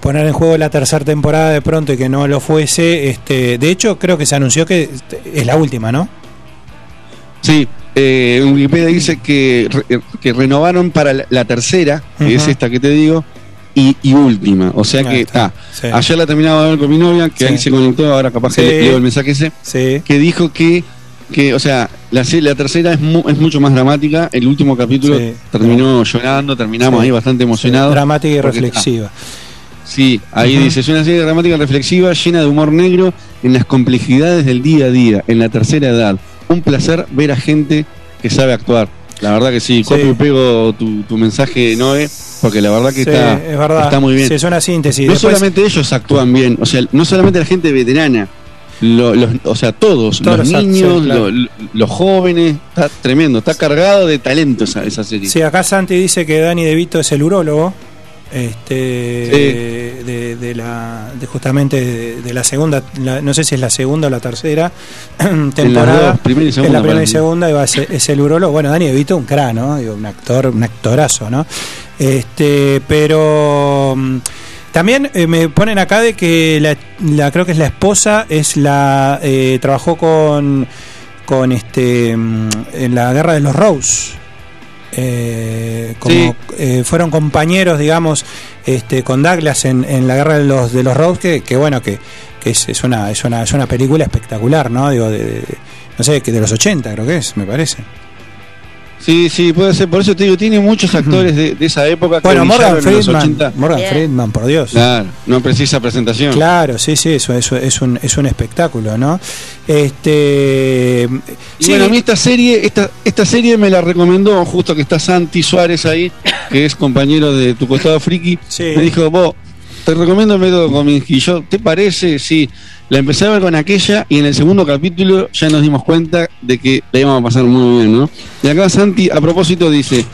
poner en juego la tercera temporada de pronto y que no lo fuese, este, de hecho creo que se anunció que es la última, ¿no? Sí, eh, en Wikipedia dice que, que renovaron para la, la tercera, que es esta que te digo, y, y última. O sea que ah, sí. ayer la terminaba de ver con mi novia, que Sí. ahí se conectó, ahora capaz que Sí. le leo el mensaje ese, que dijo que que, o sea, la, la tercera es, mu- es mucho más dramática. El último capítulo terminó llorando, terminamos ahí bastante emocionados. Dramática y porque- reflexiva. Sí, ahí dice, es una serie dramática reflexiva llena de humor negro en las complejidades del día a día, en la tercera edad. Un placer ver a gente que sabe actuar. La verdad que sí, Sí. copio y pego tu, tu mensaje, Noé, porque la verdad que Sí, está, es verdad. está muy bien. Sí, es una síntesis. no Después- solamente ellos actúan bien, o sea, no solamente la gente veterana, lo- los, o sea, todos, Todos los niños, sí, claro. lo- lo- los jóvenes, está tremendo, está cargado de talento esa, esa serie. Sí, acá Santi dice que Dani De Vito es el urólogo. Este Sí. de, de la de justamente de, de la segunda la- no sé si es la segunda o la tercera temporada. dos, primera y es segunda, la primera y segunda va a ser- es el urólogo bueno Dani De Vito un cra no Digo, un actor un actorazo no este pero mm, también eh, me ponen acá de que la, la- creo que es la esposa es la eh, trabajó con con este mm, en la guerra de los Rose eh, como Sí. eh, fueron compañeros digamos este con Douglas en, en la guerra de los de los Rose que, que bueno que, que es, es una es una es una película espectacular no digo de, de- no sé que de los 80 creo que es me parece Sí, sí, puede ser. Por eso te digo, tiene muchos actores de, de esa época que bueno Morgan Friedman 80. Morgan. Friedman por Dios Claro, no precisa presentación. Claro, sí, sí, eso, eso es un es un espectáculo, ¿no? Este Y sí, bueno, a mí esta serie, esta, esta serie me la recomendó, justo que está Santi Suárez ahí, que es compañero de tu costado friki. Sí. Me dijo, vos, te recomiendo el método Kominsky. Yo, ¿te parece? Sí. La empecé a ver con aquella y en el segundo capítulo ya nos dimos cuenta de que la íbamos a pasar muy bien, ¿no? Y acá Santi, a propósito, dice,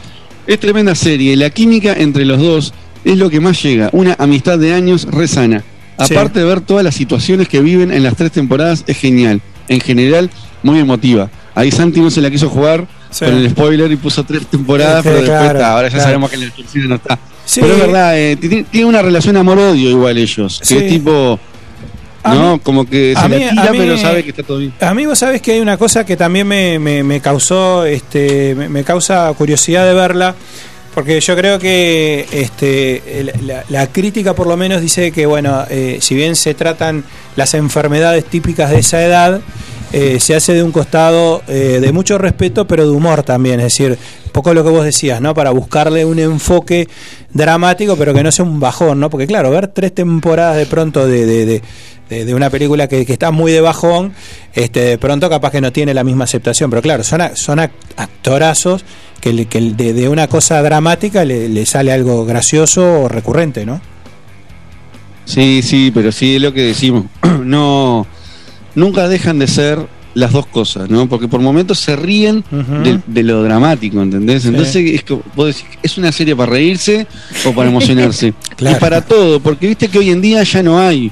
es tremenda serie, la química entre los dos es lo que más llega, una amistad de años re sana. Sí. Aparte de ver todas las situaciones que viven en las tres temporadas, es genial. En general, muy emotiva. Ahí Santi no se la quiso jugar Sí. con el spoiler y puso tres temporadas, Sí, pero después claro, está, ahora ya claro. sabemos que en la tercera no está. Sí. Pero es verdad, eh, ti- tiene una relación amor-odio igual ellos, que Sí. es tipo, A ¿no? mí- como que se mí- la tira a mí- pero sabe que está todo bien. A mí vos sabés que hay una cosa que también me, me- me causó, este, me, me causa curiosidad de verla, porque yo creo que este, la, la crítica por lo menos dice que, bueno, eh, si bien se tratan las enfermedades típicas de esa edad, eh, se hace de un costado eh, de mucho respeto, pero de humor también, es decir, poco lo que vos decías, ¿no? Para buscarle un enfoque dramático, pero que no sea un bajón, ¿no? Porque claro, ver tres temporadas de pronto de, de- de- de- una película que, que está muy de bajón, este, de pronto capaz que no tiene la misma aceptación, pero claro, son, a- son act- actorazos que, que de, de una cosa dramática le, le sale algo gracioso o recurrente, ¿no? Sí, sí, pero sí es lo que decimos. no, nunca dejan de ser las dos cosas, ¿no? Porque por momentos se ríen de, de lo dramático, ¿entendés? Sí. Entonces es, que, vos decís, ¿es una serie para reírse o para emocionarse? Claro. Y para todo, porque viste que hoy en día ya no hay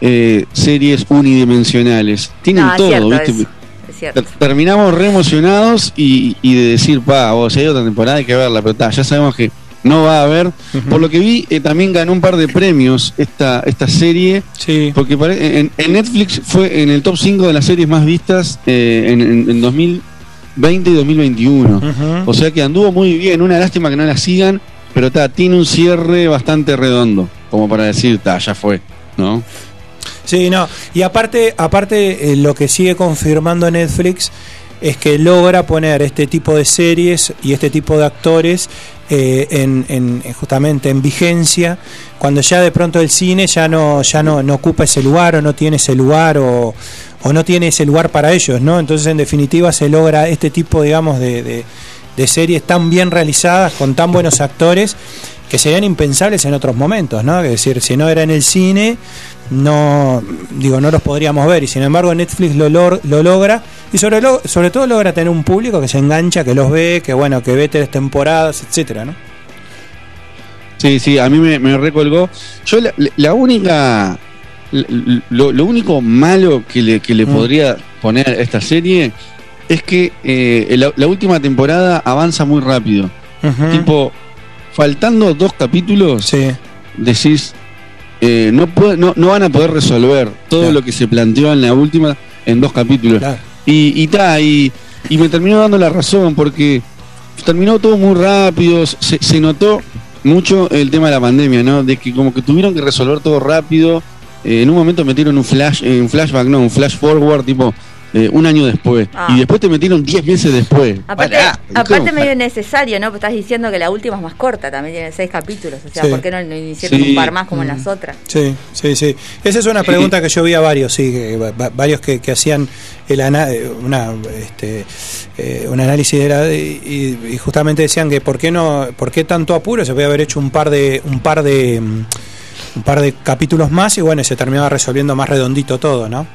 eh, series unidimensionales. Tienen No, es todo, cierto, ¿viste? es- Terminamos re emocionados y, y de decir, pa, vos, si hay otra temporada hay que verla, pero ta, ya sabemos que no va a haber. Por lo que vi, eh, también ganó un par de premios esta, esta serie, Sí. porque en, en Netflix fue en el top 5 de las series más vistas eh, en, en- en 2020 y 2021. Ujú. O sea que anduvo muy bien, una lástima que no la sigan, pero ta, tiene un cierre bastante redondo, como para decir, ta, ya fue, ¿no? Sí, no. Y aparte, aparte eh, lo que sigue confirmando Netflix es que logra poner este tipo de series y este tipo de actores eh, en, en- en- justamente en vigencia cuando ya de pronto el cine ya no ya no, no ocupa ese lugar o no tiene ese lugar o, o no tiene ese lugar para ellos, ¿no? Entonces en definitiva se logra este tipo, digamos, de, de- de series tan bien realizadas con tan buenos actores que serían impensables en otros momentos, ¿no? Es decir, si no era en el cine, no digo no los podríamos ver y sin embargo Netflix lo, lo logra y sobre lo- sobre todo logra tener un público que se engancha, que los ve, que bueno, que ve tres temporadas, etcétera, ¿no? Sí, sí, a mí me, me recolgó. Yo la, la única, lo, lo único malo que le, que le Mm. podría poner a esta serie es que eh, la, la última temporada avanza muy rápido. Tipo, faltando dos capítulos, sí, decís, eh, no, puede- no, no van a poder resolver todo Claro. lo que se planteó en la última en dos capítulos. claro. Y, y, ta, y, y me terminó dando la razón porque terminó todo muy rápido, se, se notó mucho el tema de la pandemia, ¿no? De que como que tuvieron que resolver todo rápido. eh, en un momento metieron un flash, eh, un flashback, no, un flash forward, tipo, eh, un año después. Ah. Y después te metieron 10 meses después. Aparte, Pará, aparte medio necesario, ¿no? Porque estás diciendo que la última es más corta, también tiene seis capítulos. O sea, Sí. ¿por qué no, no hicieron Sí. un par más como en las otras? Sí, sí, sí. Esa es una pregunta que yo vi a varios, sí, que, va- va- varios que, que hacían el ana- eh, una, este, eh, un análisis de la, y, y justamente decían que por qué no, por qué tanto apuro, se podía haber hecho un par de, un par de, mm, un par de capítulos más y bueno, y se terminaba resolviendo más redondito todo, ¿no?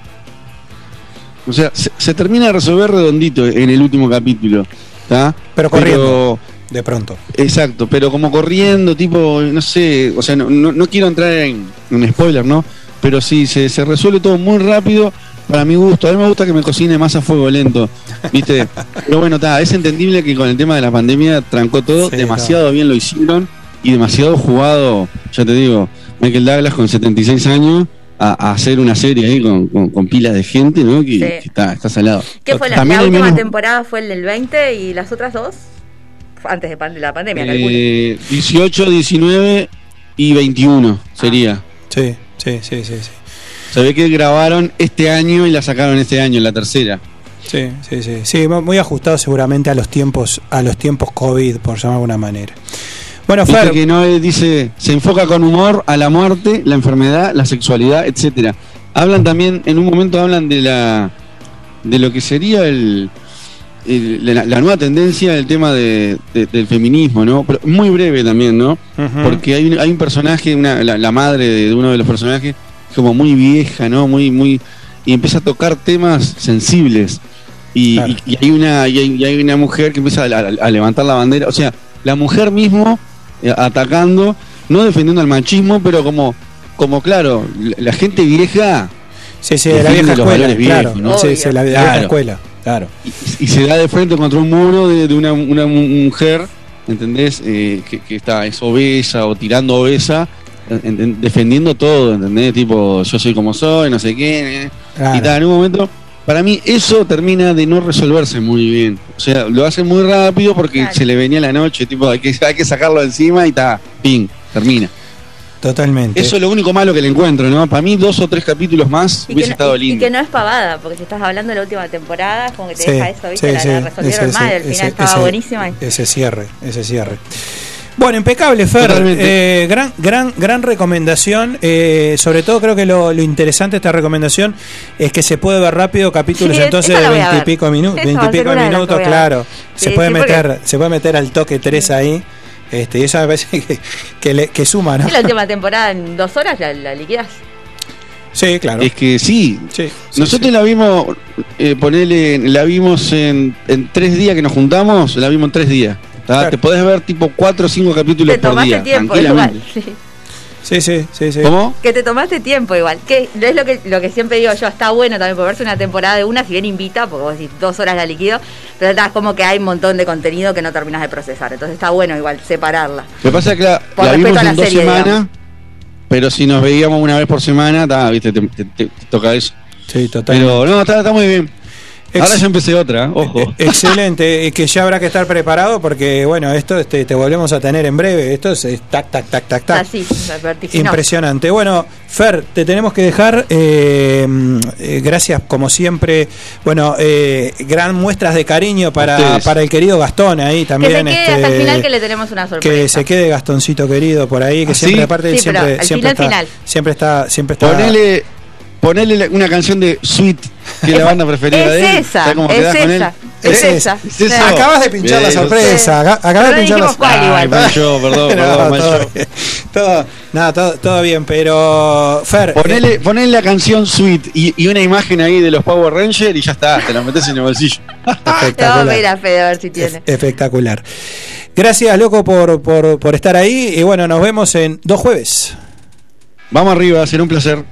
O sea, se, se termina de resolver redondito en el último capítulo. ¿tá? Pero corriendo. De pronto. Exacto, pero como corriendo, tipo, no sé, o sea, no, no, no quiero entrar en un spoiler, ¿no? Pero sí, se, se resuelve todo muy rápido para mi gusto. A mí me gusta que me cocine más a fuego lento, ¿viste? Pero bueno, está, es entendible que con el tema de la pandemia trancó todo, Sí, demasiado bien lo hicieron y demasiado jugado, ya te digo, Michael Douglas con 76 años a, a hacer una serie ahí con, con, con pilas de gente, ¿no? Que, Sí. que está, está salado. ¿Qué fue la, También la hay última menos- temporada? ¿Fue el del 20 y las otras dos? Antes de, pan- de la pandemia. Eh, 18, 19 y 21 sería. Sí, sí, sí, sí, sí. Se ve que grabaron este año y la sacaron este año, la tercera. Sí, sí, sí. Sí, muy ajustado seguramente a los tiempos, a los tiempos COVID, por llamar de alguna manera. Bueno, Fer, que no eh, dice, se enfoca con humor a la muerte, la enfermedad, la sexualidad, etcétera. Hablan también, en un momento hablan de la de lo que sería el, el- la, la nueva tendencia del tema de- de- del feminismo, ¿no? Pero muy breve también, ¿no? Porque hay un, hay un personaje, una, la, la madre de uno de los personajes, como muy vieja, ¿no? Muy, muy. Y empieza a tocar temas sensibles. Y, Claro. y- y hay una, y hay, y hay una mujer que empieza a, a- a levantar la bandera. O sea, la mujer mismo atacando, no defendiendo al machismo, pero como, como claro, la, gente vieja sí, sí, de la vieja escuela, valores claro. viejos, ¿no? Sí, la, vieja Claro. escuela, claro. y, y se da de frente contra un muro de, de una, una mu- mujer, ¿entendés? Eh, que, que está es obesa o tirando obesa, en- en- defendiendo todo, ¿entendés? Tipo, yo soy como soy, no sé qué. eh. Claro. Y tal, en un momento, para mí eso termina de no resolverse muy bien. O sea, lo hacen muy rápido porque Claro. se le venía la noche, tipo, hay que, hay que sacarlo encima y está, ping, termina. Totalmente. Eso es lo único malo que le encuentro, ¿no? Para mí dos o tres capítulos más Y hubiese no, estado y- y lindo. que no es pavada, porque si estás hablando de la última temporada, es como que te Sí, deja eso, ¿viste? sí, la, sí, la resolvieron ese- mal, al ese- final estaba ese- buenísima. Ese cierre, ese cierre. Bueno, impecable, Fer. Eh, gran, gran, gran recomendación. Eh, sobre todo creo que lo, lo interesante de esta recomendación es que se puede ver rápido capítulos Sí, entonces de veintipico minutos, veintipico minutos, claro. Se Sí, puede sí, porque- meter, se puede meter al toque 3 ahí. Este, y eso me parece que, que, le- que suma, ¿no? Y la última temporada en dos horas la, la liquidás. Sí, claro. Es que sí, Sí, sí, Nosotros sí. la vimos, eh, ponele, la vimos en, en tres días que nos juntamos, la vimos en tres días. Claro. Te podés ver tipo cuatro o cinco capítulos Te por tomaste día, tiempo, igual. tranquilamente. sí. Sí, sí, sí, sí. ¿Cómo? Que te tomaste tiempo igual. Que es lo que, lo que siempre digo yo, está bueno también por verse una temporada de una, si bien invita, porque vos decís dos horas la liquido, pero está como que hay un montón de contenido que no terminas de procesar. Entonces está bueno igual separarla. Lo que pasa es que la, Por la vimos en dos semanas, pero si nos veíamos una vez por semana, ta, viste, te, te- te- te toca eso. Sí, totalmente. Pero no, está, está muy bien. Ex- Ahora ya empecé otra, ojo. Excelente, es que ya habrá que estar preparado porque, bueno, esto este, te volvemos a tener en breve. Esto es, es tac, tac, tac, tac, tac. Así. Impresionante. Bueno, Fer, te tenemos que dejar. eh, eh, gracias, como siempre. Bueno, eh, gran muestras de cariño para, para el querido Gastón ahí Que también. se quede este, hasta el final que le tenemos una sorpresa. que se quede Gastoncito querido por ahí, que ¿Ah, siempre, sí? aparte, él Sí, siempre, siempre, final, está, final. siempre está, siempre está. Ponele, ponele una canción de Sweet, que es la banda preferida de él. Es esa, ¿Sabes cómo es quedás con él? esa, Es es esa. Acabas de pinchar la sorpresa. Acabas de no pinchar la mal yo, perdón, No, perdón, todo, bien. todo, nada, todo, todo bien, pero Fer, Ponele, ponele la canción Sweet y, y una imagen ahí de los Power Rangers y ya está, te la metes en el bolsillo. A espectacular. pedir a Fede a ver si tiene. Espectacular. Gracias, loco, por, por, por estar ahí. Y bueno, nos vemos en dos jueves. Vamos arriba, será un placer.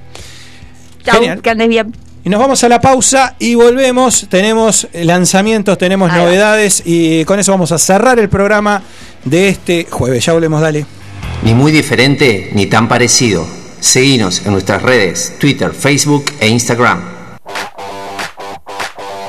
Chau, Genial. que andes bien. Y nos vamos a la pausa y volvemos. Tenemos lanzamientos, tenemos Ahí va. novedades y con eso vamos a cerrar el programa de este jueves. Ya volvemos, dale. Ni muy diferente ni tan parecido. Seguinos en nuestras redes, Twitter, Facebook e Instagram.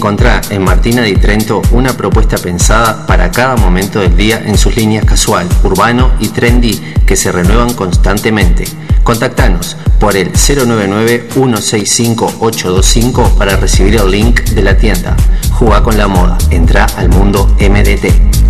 Encontrá en Martina di Trento una propuesta pensada para cada momento del día en sus líneas casual, urbano y trendy que se renuevan constantemente. Contactanos por el 099-165-825 para recibir el link de la tienda. Jugá con la moda, entra al mundo MDT.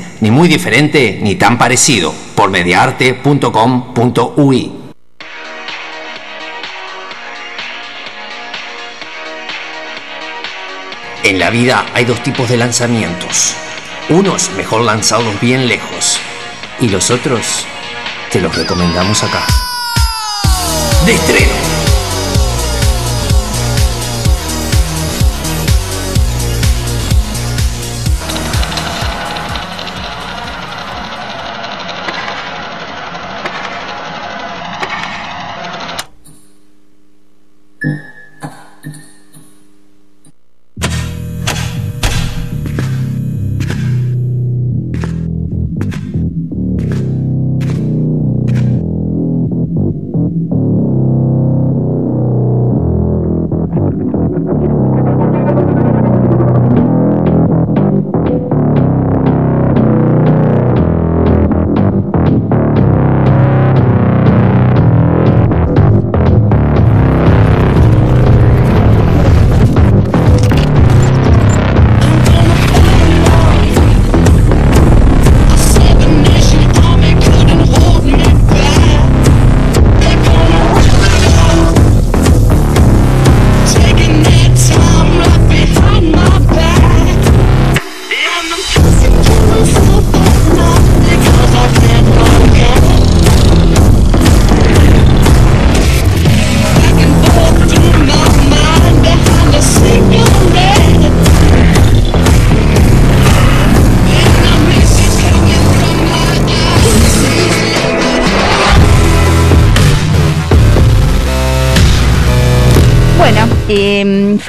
Ni muy diferente ni tan parecido por mediaarte.com.ui. En la vida hay dos tipos de lanzamientos. Unos mejor lanzados bien lejos y los otros te los recomendamos acá. De estreno. Bueno,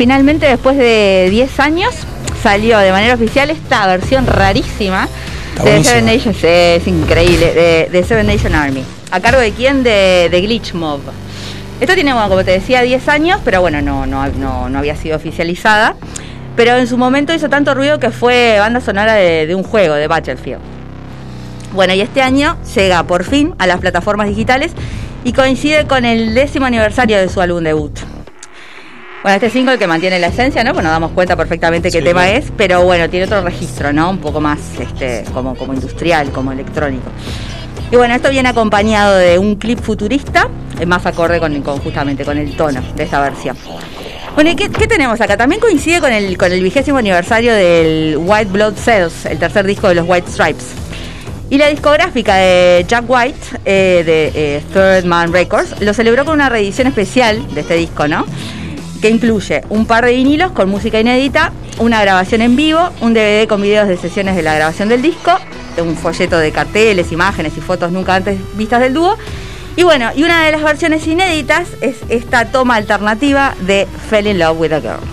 finalmente después de 10 años salió de manera oficial esta versión rarísima Está de buenísimo. Seven Nations, eh, es increíble, de, de Seven Nation Army. ¿A cargo de quién? De, de Glitch Mob. Esto tiene, bueno, como te decía, 10 años, pero bueno, no, no, no, no había sido oficializada. Pero en su momento hizo tanto ruido que fue banda sonora de, de un juego, de Battlefield. Bueno, y este año llega por fin a las plataformas digitales y coincide con el décimo aniversario de su álbum debut. Bueno, este single que mantiene la esencia, ¿no? Pues nos damos cuenta perfectamente qué Sí. tema es, pero bueno, tiene otro registro, ¿no? Un poco más este, como, como industrial, como electrónico. Y bueno, esto viene acompañado de un clip futurista más acorde con, con justamente con el tono de esta versión. Bueno, ¿y qué, qué tenemos acá? También coincide con el, con el vigésimo aniversario del White Blood Cells, el tercer disco de los White Stripes. Y la discográfica de Jack White, eh, de eh, Third Man Records, lo celebró con una reedición especial de este disco, ¿no? Que incluye un par de vinilos con música inédita, una grabación en vivo, un DVD con videos de sesiones de la grabación del disco, un folleto de carteles, imágenes y fotos nunca antes vistas del dúo. Y bueno, y una de las versiones inéditas es esta toma alternativa de Fell in Love with a Girl.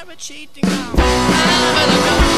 I'm a cheating now.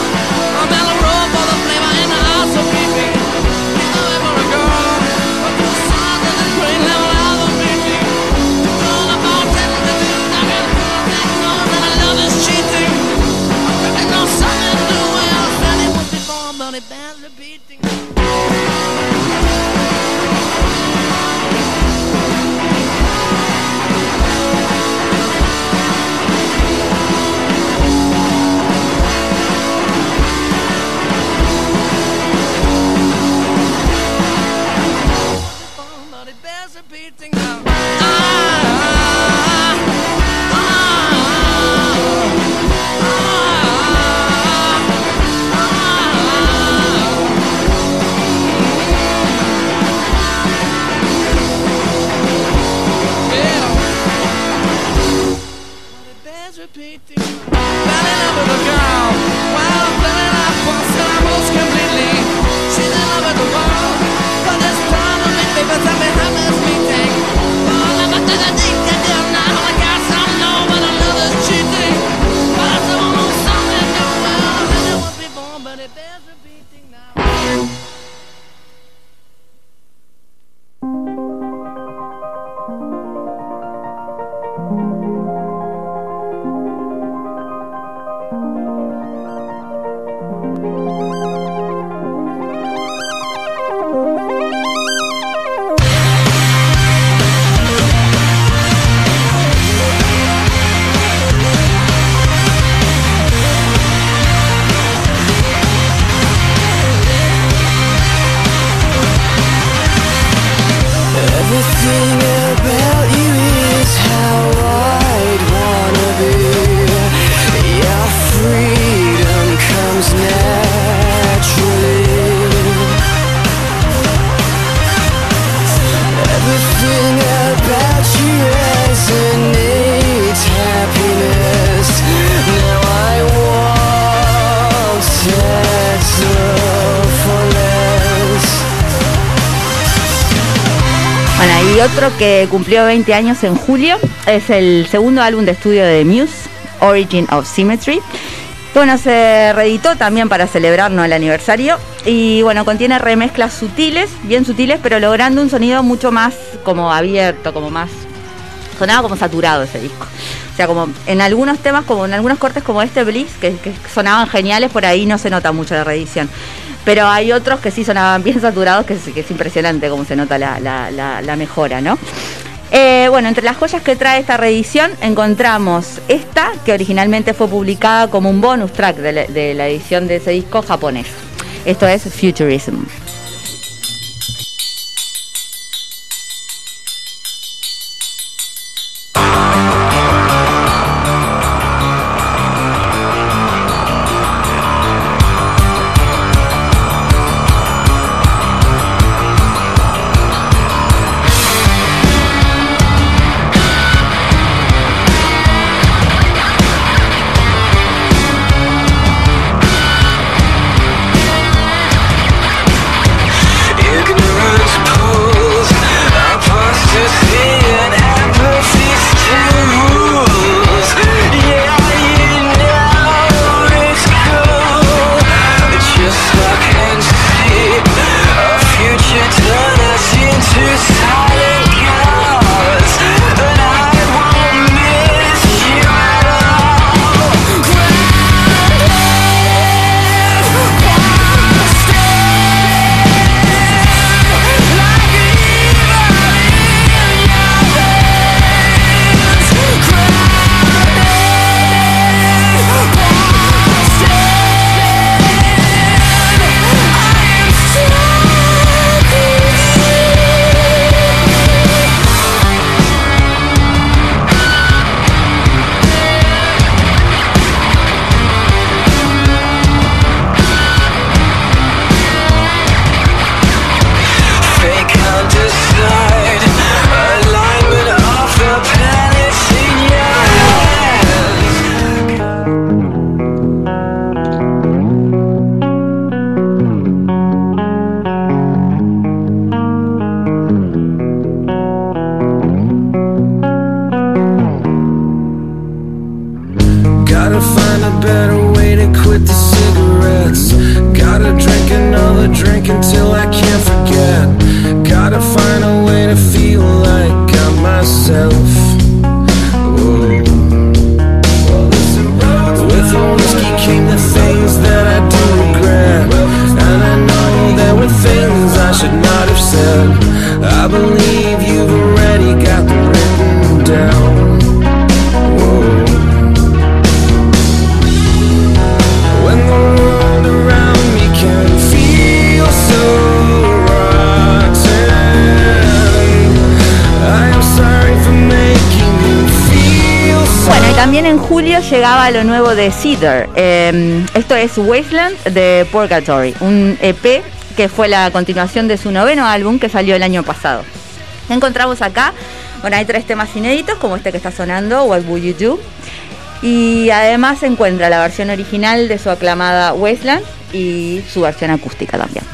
Cumplió 20 años en julio es el segundo álbum de estudio de Muse, Origin of Symmetry. Bueno, se reeditó también para celebrar ¿no? el aniversario y bueno, contiene remezclas sutiles, bien sutiles, pero logrando un sonido mucho más como abierto, como más... Sonaba como saturado ese disco. O sea, como en algunos temas, como en algunos cortes como este Bliss, que, que sonaban geniales, por ahí no se nota mucho la reedición. Pero hay otros que sí sonaban bien saturados, que es, impresionante cómo se nota la, la- mejora, ¿no? Eh, bueno, entre las joyas que trae esta reedición encontramos esta, que originalmente fue publicada como un bonus track de la edición de ese disco japonés. Esto es Futurism. De Cedar. Eh, esto es Wasteland de Purgatory, un EP que fue la continuación de su noveno álbum que salió el año pasado. ¿Qué encontramos acá? Bueno, hay tres temas inéditos, como este que está sonando, What Would You Do? Y además se encuentra la versión original de su aclamada Wasteland y su versión acústica también.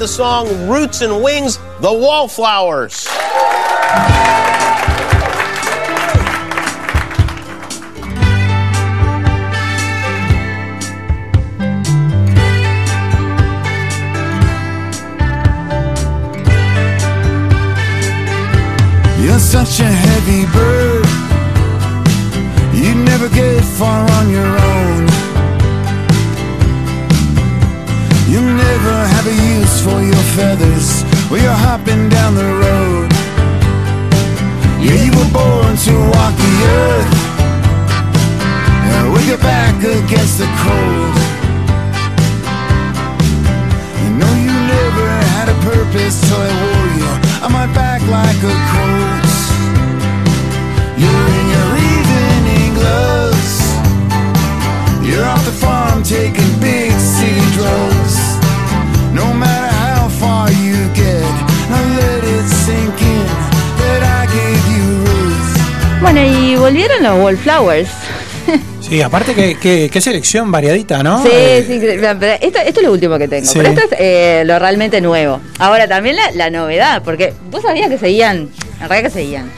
The song Roots and Wings, The Wallflowers. You're such a heavy bird. You never get far on your own. For your feathers when you're hopping down the road. Yeah, you were born to walk the earth. Yeah, with your back against the cold. You know you never had a purpose till I wore you on my back like a coat. Volvieron los Wallflowers. Sí, aparte que, selección variadita, ¿no? Sí, Eh, sí, esto, esto es lo último que tengo. Sí. Pero esto es eh, lo realmente nuevo. Ahora también la, la novedad, porque vos sabías que seguían, en realidad que seguían.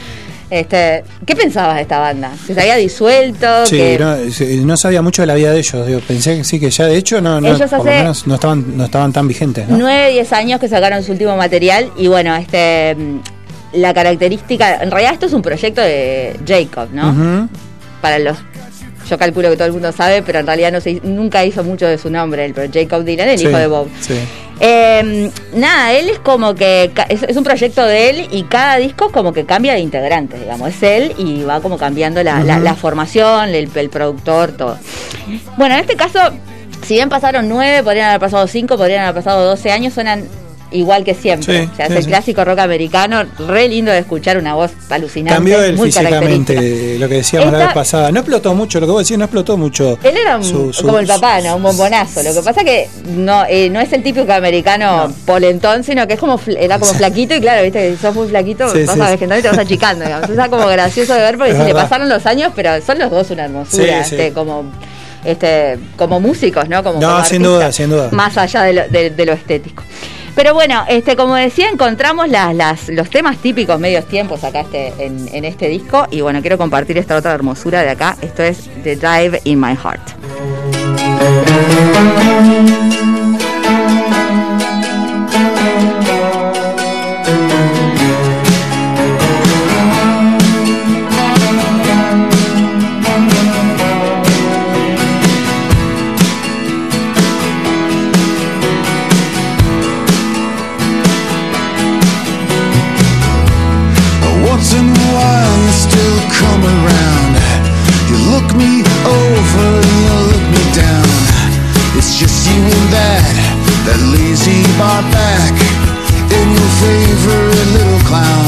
Este, ¿Qué pensabas de esta banda? ¿Que se había disuelto? Sí, que... no, sí, no sabía mucho de la vida de ellos. Digo, pensé que sí, que ya de hecho no, no, Ellos por lo menos no estaban, no estaban tan vigentes. ¿no? 9, 10 años que sacaron su último material y bueno, este la característica, en realidad esto es un proyecto de Jacob, ¿no? Para los yo calculo que todo el mundo sabe, pero en realidad no se, nunca hizo mucho de su nombre, pero Jacob Dylan, el Sí, hijo de Bob. sí. Eh, nada, él es como que es, es un proyecto de él y cada disco como que cambia de integrantes, digamos, es él y va como cambiando la, formación, el, el productor, todo. Bueno, en este caso, si bien pasaron nueve, podrían haber pasado cinco, podrían haber pasado 12 años, suenan igual que siempre. Sí, o sea, sí, es el sí. clásico rock americano, re lindo de escuchar una voz alucinante. Cambió él muy físicamente, lo que decíamos la vez pasada. No explotó mucho, lo que vos decís, no explotó mucho. Él era un- su- su- como el papá, ¿no? Un bombonazo. Lo que pasa que no, eh, no es el típico americano polentón, sino que es como era como flaquito y claro, viste que si sos muy flaquito, a sí. vegetando y te vas achicando, digamos. Eso es como gracioso de ver porque si le pasaron los años, pero son los dos una hermosura, este, como este como músicos, ¿no? Como, No, como sin duda, sin duda. Más allá de lo, de- de lo estético. Pero bueno, este, como decía, encontramos las, las, los temas típicos medios tiempos acá este, en, este disco. Y bueno, quiero compartir esta otra hermosura de acá. Esto es The Dive in My Heart. Just you and that, that lazy bar back, and your favorite little clown.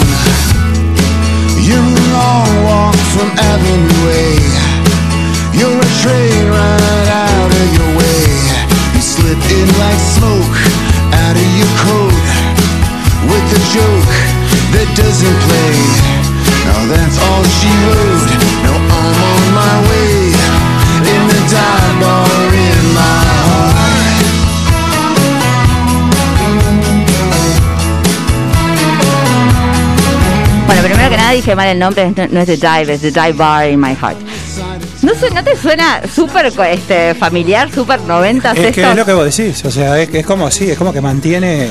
You're a long walk from Avenue A. You're a train right out of your way. You slip in like smoke out of your coat with a joke that doesn't play. Now that's all she wrote. Now I'm on my way in the dive bar primero que nada dije mal el nombre, no, no es The Dive, es The Dive Bar in My Heart. ¿No, su- no te suena súper este, familiar, súper 90 Es que es lo que vos decís, o sea, es, es como así, es como que mantiene.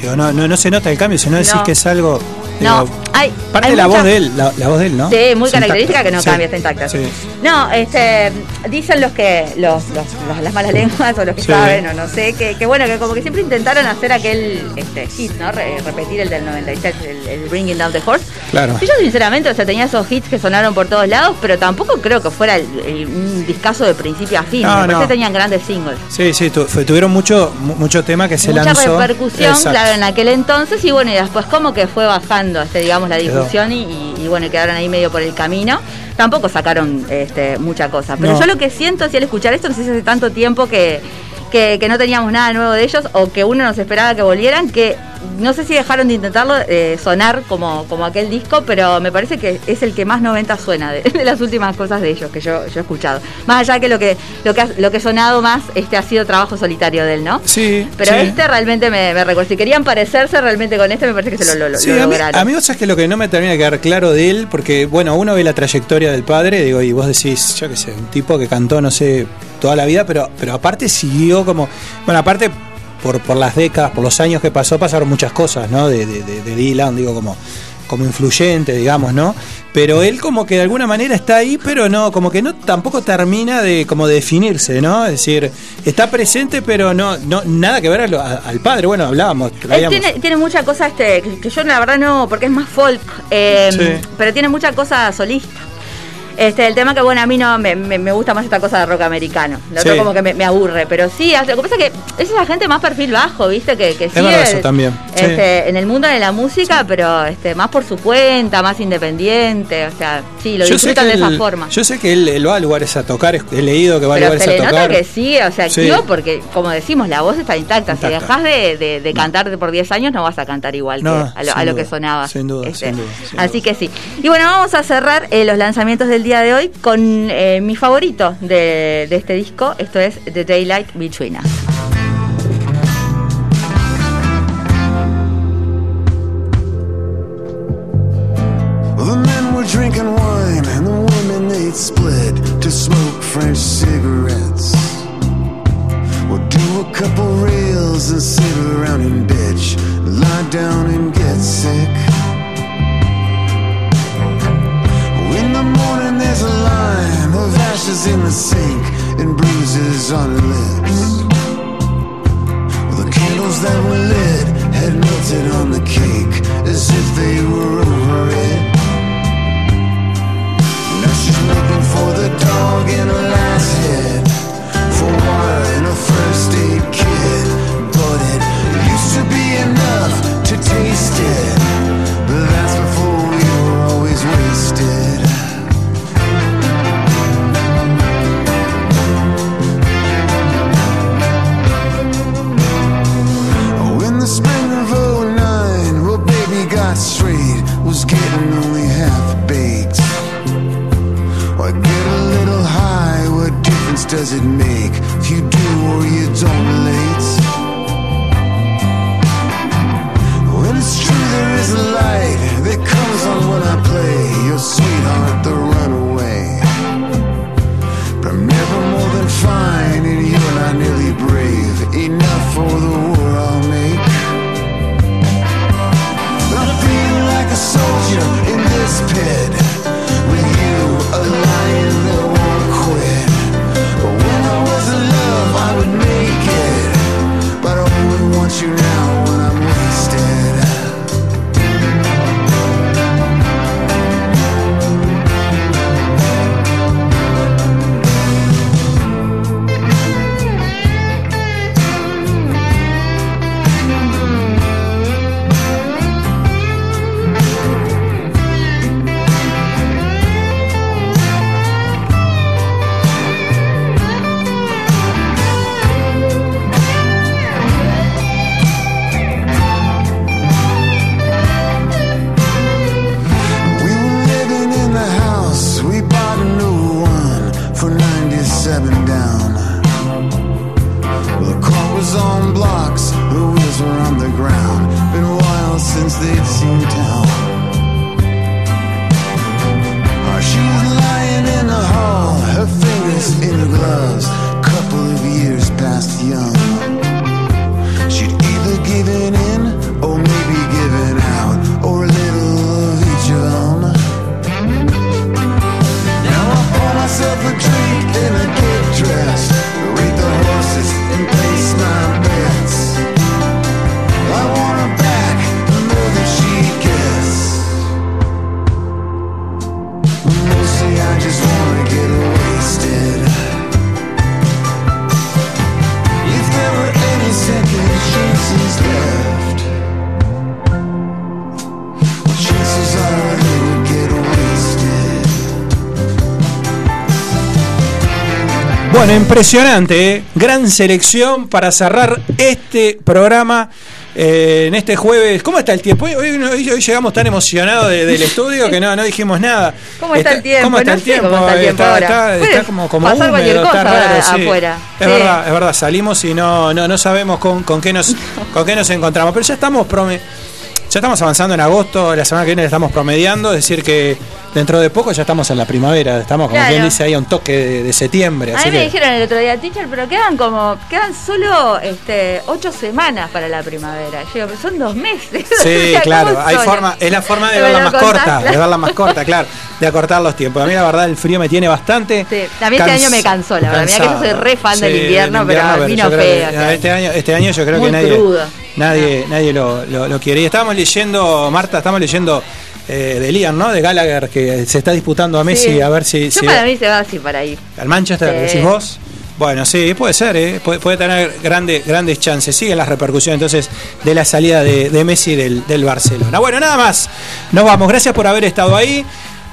Digo, no, no, no se nota el cambio, si no decís que es algo. No, hay, Parte hay de la voz de él, la, la voz de él, ¿no? Sí, muy intacta. característica que no Sí. cambia, está intacta. Sí. No, este, dicen los que, los, los- los- las malas lenguas o los que Sí. saben o no sé, que, que bueno, que como que siempre intentaron hacer aquel este, hit, ¿no? Re- repetir el del 96, el, el Bringing Down the Horse. Claro. Y yo sinceramente, o sea, tenía esos hits que sonaron por todos lados, pero tampoco creo que fuera el- el- un discazo de principio a fin. No, Me no. tenían grandes singles. Sí, sí, tu- fue- tuvieron mucho, mu- mucho tema que se Mucha lanzó. repercusión, Exacto. Claro, en aquel entonces, y bueno, y después como que fue bajando, este, digamos, la difusión y, y- y bueno, quedaron ahí medio por el camino. Tampoco sacaron este, mucha cosa. Pero No. yo lo que siento, si al escuchar esto, no sé si hace tanto tiempo que, que, que no teníamos nada nuevo de ellos, o que uno nos esperaba que volvieran, que no sé si dejaron de intentarlo eh, sonar como, como aquel disco, pero me parece que es el que más 90 suena de, de las últimas cosas de ellos que yo, yo he escuchado. Más allá que lo que lo que ha, lo que ha sonado más este ha sido trabajo solitario de él, ¿no? Sí. Pero sí. este realmente me, me recuerda. Si querían parecerse realmente con este, me parece que se lo, lo, Sí, lo a mí, lograron. a mí que lo que no me termina de quedar claro de él, porque bueno, uno ve la trayectoria del padre, digo, y vos decís, yo qué sé, un tipo que cantó, no sé, toda la vida, pero, pero aparte siguió como, bueno, aparte por, por las décadas, por los años que pasó, pasaron muchas cosas, ¿no? De, de, de- de Dylan, digo, como, como influyente, digamos, ¿no? Pero él como que de alguna manera está ahí, pero no, como que no tampoco termina de como de definirse, ¿no? Es decir, está presente, pero no, no nada que ver a lo- a- al padre. Bueno, hablábamos, Él tiene, tiene mucha cosa este, que, que yo la verdad no, porque es más folk, eh, Sí. pero tiene mucha cosa solista. Este, el tema que bueno, a mí no me, me- me gusta más esta cosa de rock americano. Lo otro Sí. como que me, me aburre, pero sí, lo que pasa es que es esa gente más perfil bajo, ¿viste? Que, que sigue verdad eso también, sí. este, en el mundo de la música, pero este, más por su cuenta, más independiente, o sea, sí, lo Yo disfrutan de esa él- forma. Yo sé que él, él va a lugares a tocar, he leído que va a Pero lugares se le a nota tocar. que sigue, o sea, Sí. activo porque, como decimos, la voz está intacta. Si Intacta. dejas de, de- de cantar por 10 años, no vas a cantar igual No, que a lo, a lo duda, que sonaba. sin duda, Este, sin duda, sin Así que sí. Y bueno, vamos a cerrar eh, los lanzamientos del día de hoy con eh, mi favorito de, de este disco. Esto es The Daylight Between Us. Drinking wine and the women they'd split to smoke French cigarettes. We'll do a couple reels and sit around and bitch, lie down and get sick. The there's a line of ashes in the sink and bruises on her lips. The candles that were lit had melted on the cake as if they were over it. Impresionante, ¿eh? gran selección para cerrar este programa. eh, en este jueves, ¿cómo está el tiempo? Hoy, hoy- hoy- hoy llegamos tan emocionados de- del estudio que no, no dijimos nada. ¿Cómo está el tiempo? ¿Cómo está No el sé tiempo? cómo está el tiempo Está- ahora. está- Puede está como, como pasar húmedo, está cosa raro, sí. afuera. Es Sí. verdad, es verdad, salimos y no, no, no sabemos con, con qué nos, con qué nos encontramos. Pero ya estamos ya estamos avanzando en agosto, la semana que viene estamos promediando, es decir que dentro de poco ya estamos en la primavera, estamos como Claro. quien dice ahí a un toque de, de septiembre. A así mí me dijeron el otro día, teacher, pero quedan como, quedan solo este, ocho semanas para la primavera. Yo digo, pero son dos meses. Sí, claro, ¿cómo hay solo? forma, es la forma de verla más contás, corta, de verla más corta, claro, de acortar los tiempos. A mí la verdad el frío me tiene bastante. Sí, a mí este año me cansó, la verdad. Mira que yo soy re fan del invierno, del pero invierno, vino feo. sea, este año, este año yo creo muy que nadie, crudo. nadie, nadie lo, lo- lo quiere. Y estábamos leyendo, Marta, estamos leyendo eh, de Liam, ¿no? De Gallagher, que se está disputando a Messi Sí. a ver si, Yo si para mí se va así para ahí. al Manchester, Sí. decís vos. Bueno, sí, puede ser, ¿eh? puede, puede tener grande, grandes chances. Siguen las repercusiones entonces de la salida de, de Messi del, del Barcelona. Bueno, nada más. Nos vamos. Gracias por haber estado ahí.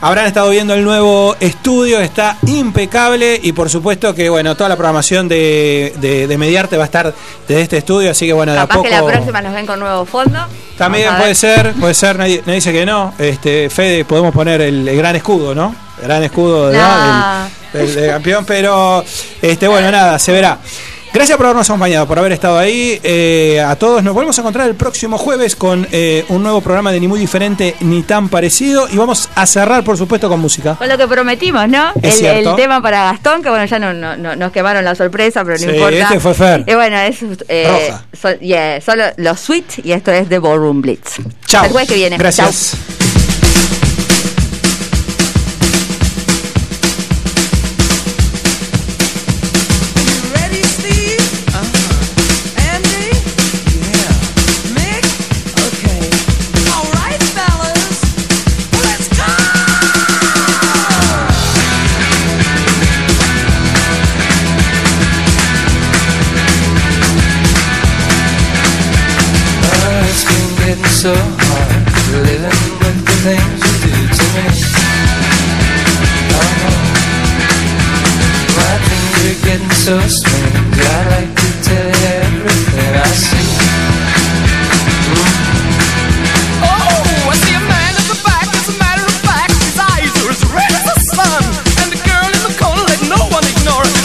Habrán estado viendo el nuevo estudio, está impecable y por supuesto que bueno, toda la programación de, de, de Mediarte va a estar desde este estudio, así que bueno, de a poco... que la próxima nos ven con nuevo fondo. También puede ser, puede ser, nadie, nadie dice que no. Este, Fede, podemos poner el, el gran escudo, ¿no? El gran escudo de, No. del campeón, pero este, bueno, nada, se verá. Gracias por habernos acompañado, por haber estado ahí. Eh, a todos nos volvemos a encontrar el próximo jueves con eh, un nuevo programa de Ni Muy Diferente ni tan parecido. Y vamos a cerrar, por supuesto, con música. Con lo que prometimos, ¿no? Es el, el tema para Gastón, que bueno, ya no, no- no- nos quemaron la sorpresa, pero no Sí, importa. este fue Fer. Y bueno, es eh, Roja. so- yeah, solo los sweet y esto es The Ballroom Blitz. Chao. El jueves que viene. Gracias. Chau. so hard living with the things you do to me. Oh, My things are getting so strange. I like to tell you everything I see. Oh, I see a man at the back. As a matter of fact, his eyes are as red as the sun. And the girl in the corner no one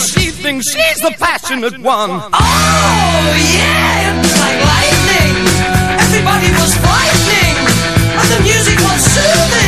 she thinks she's the passionate one. Oh yeah, it's like life. Frightening, and the music was soothing,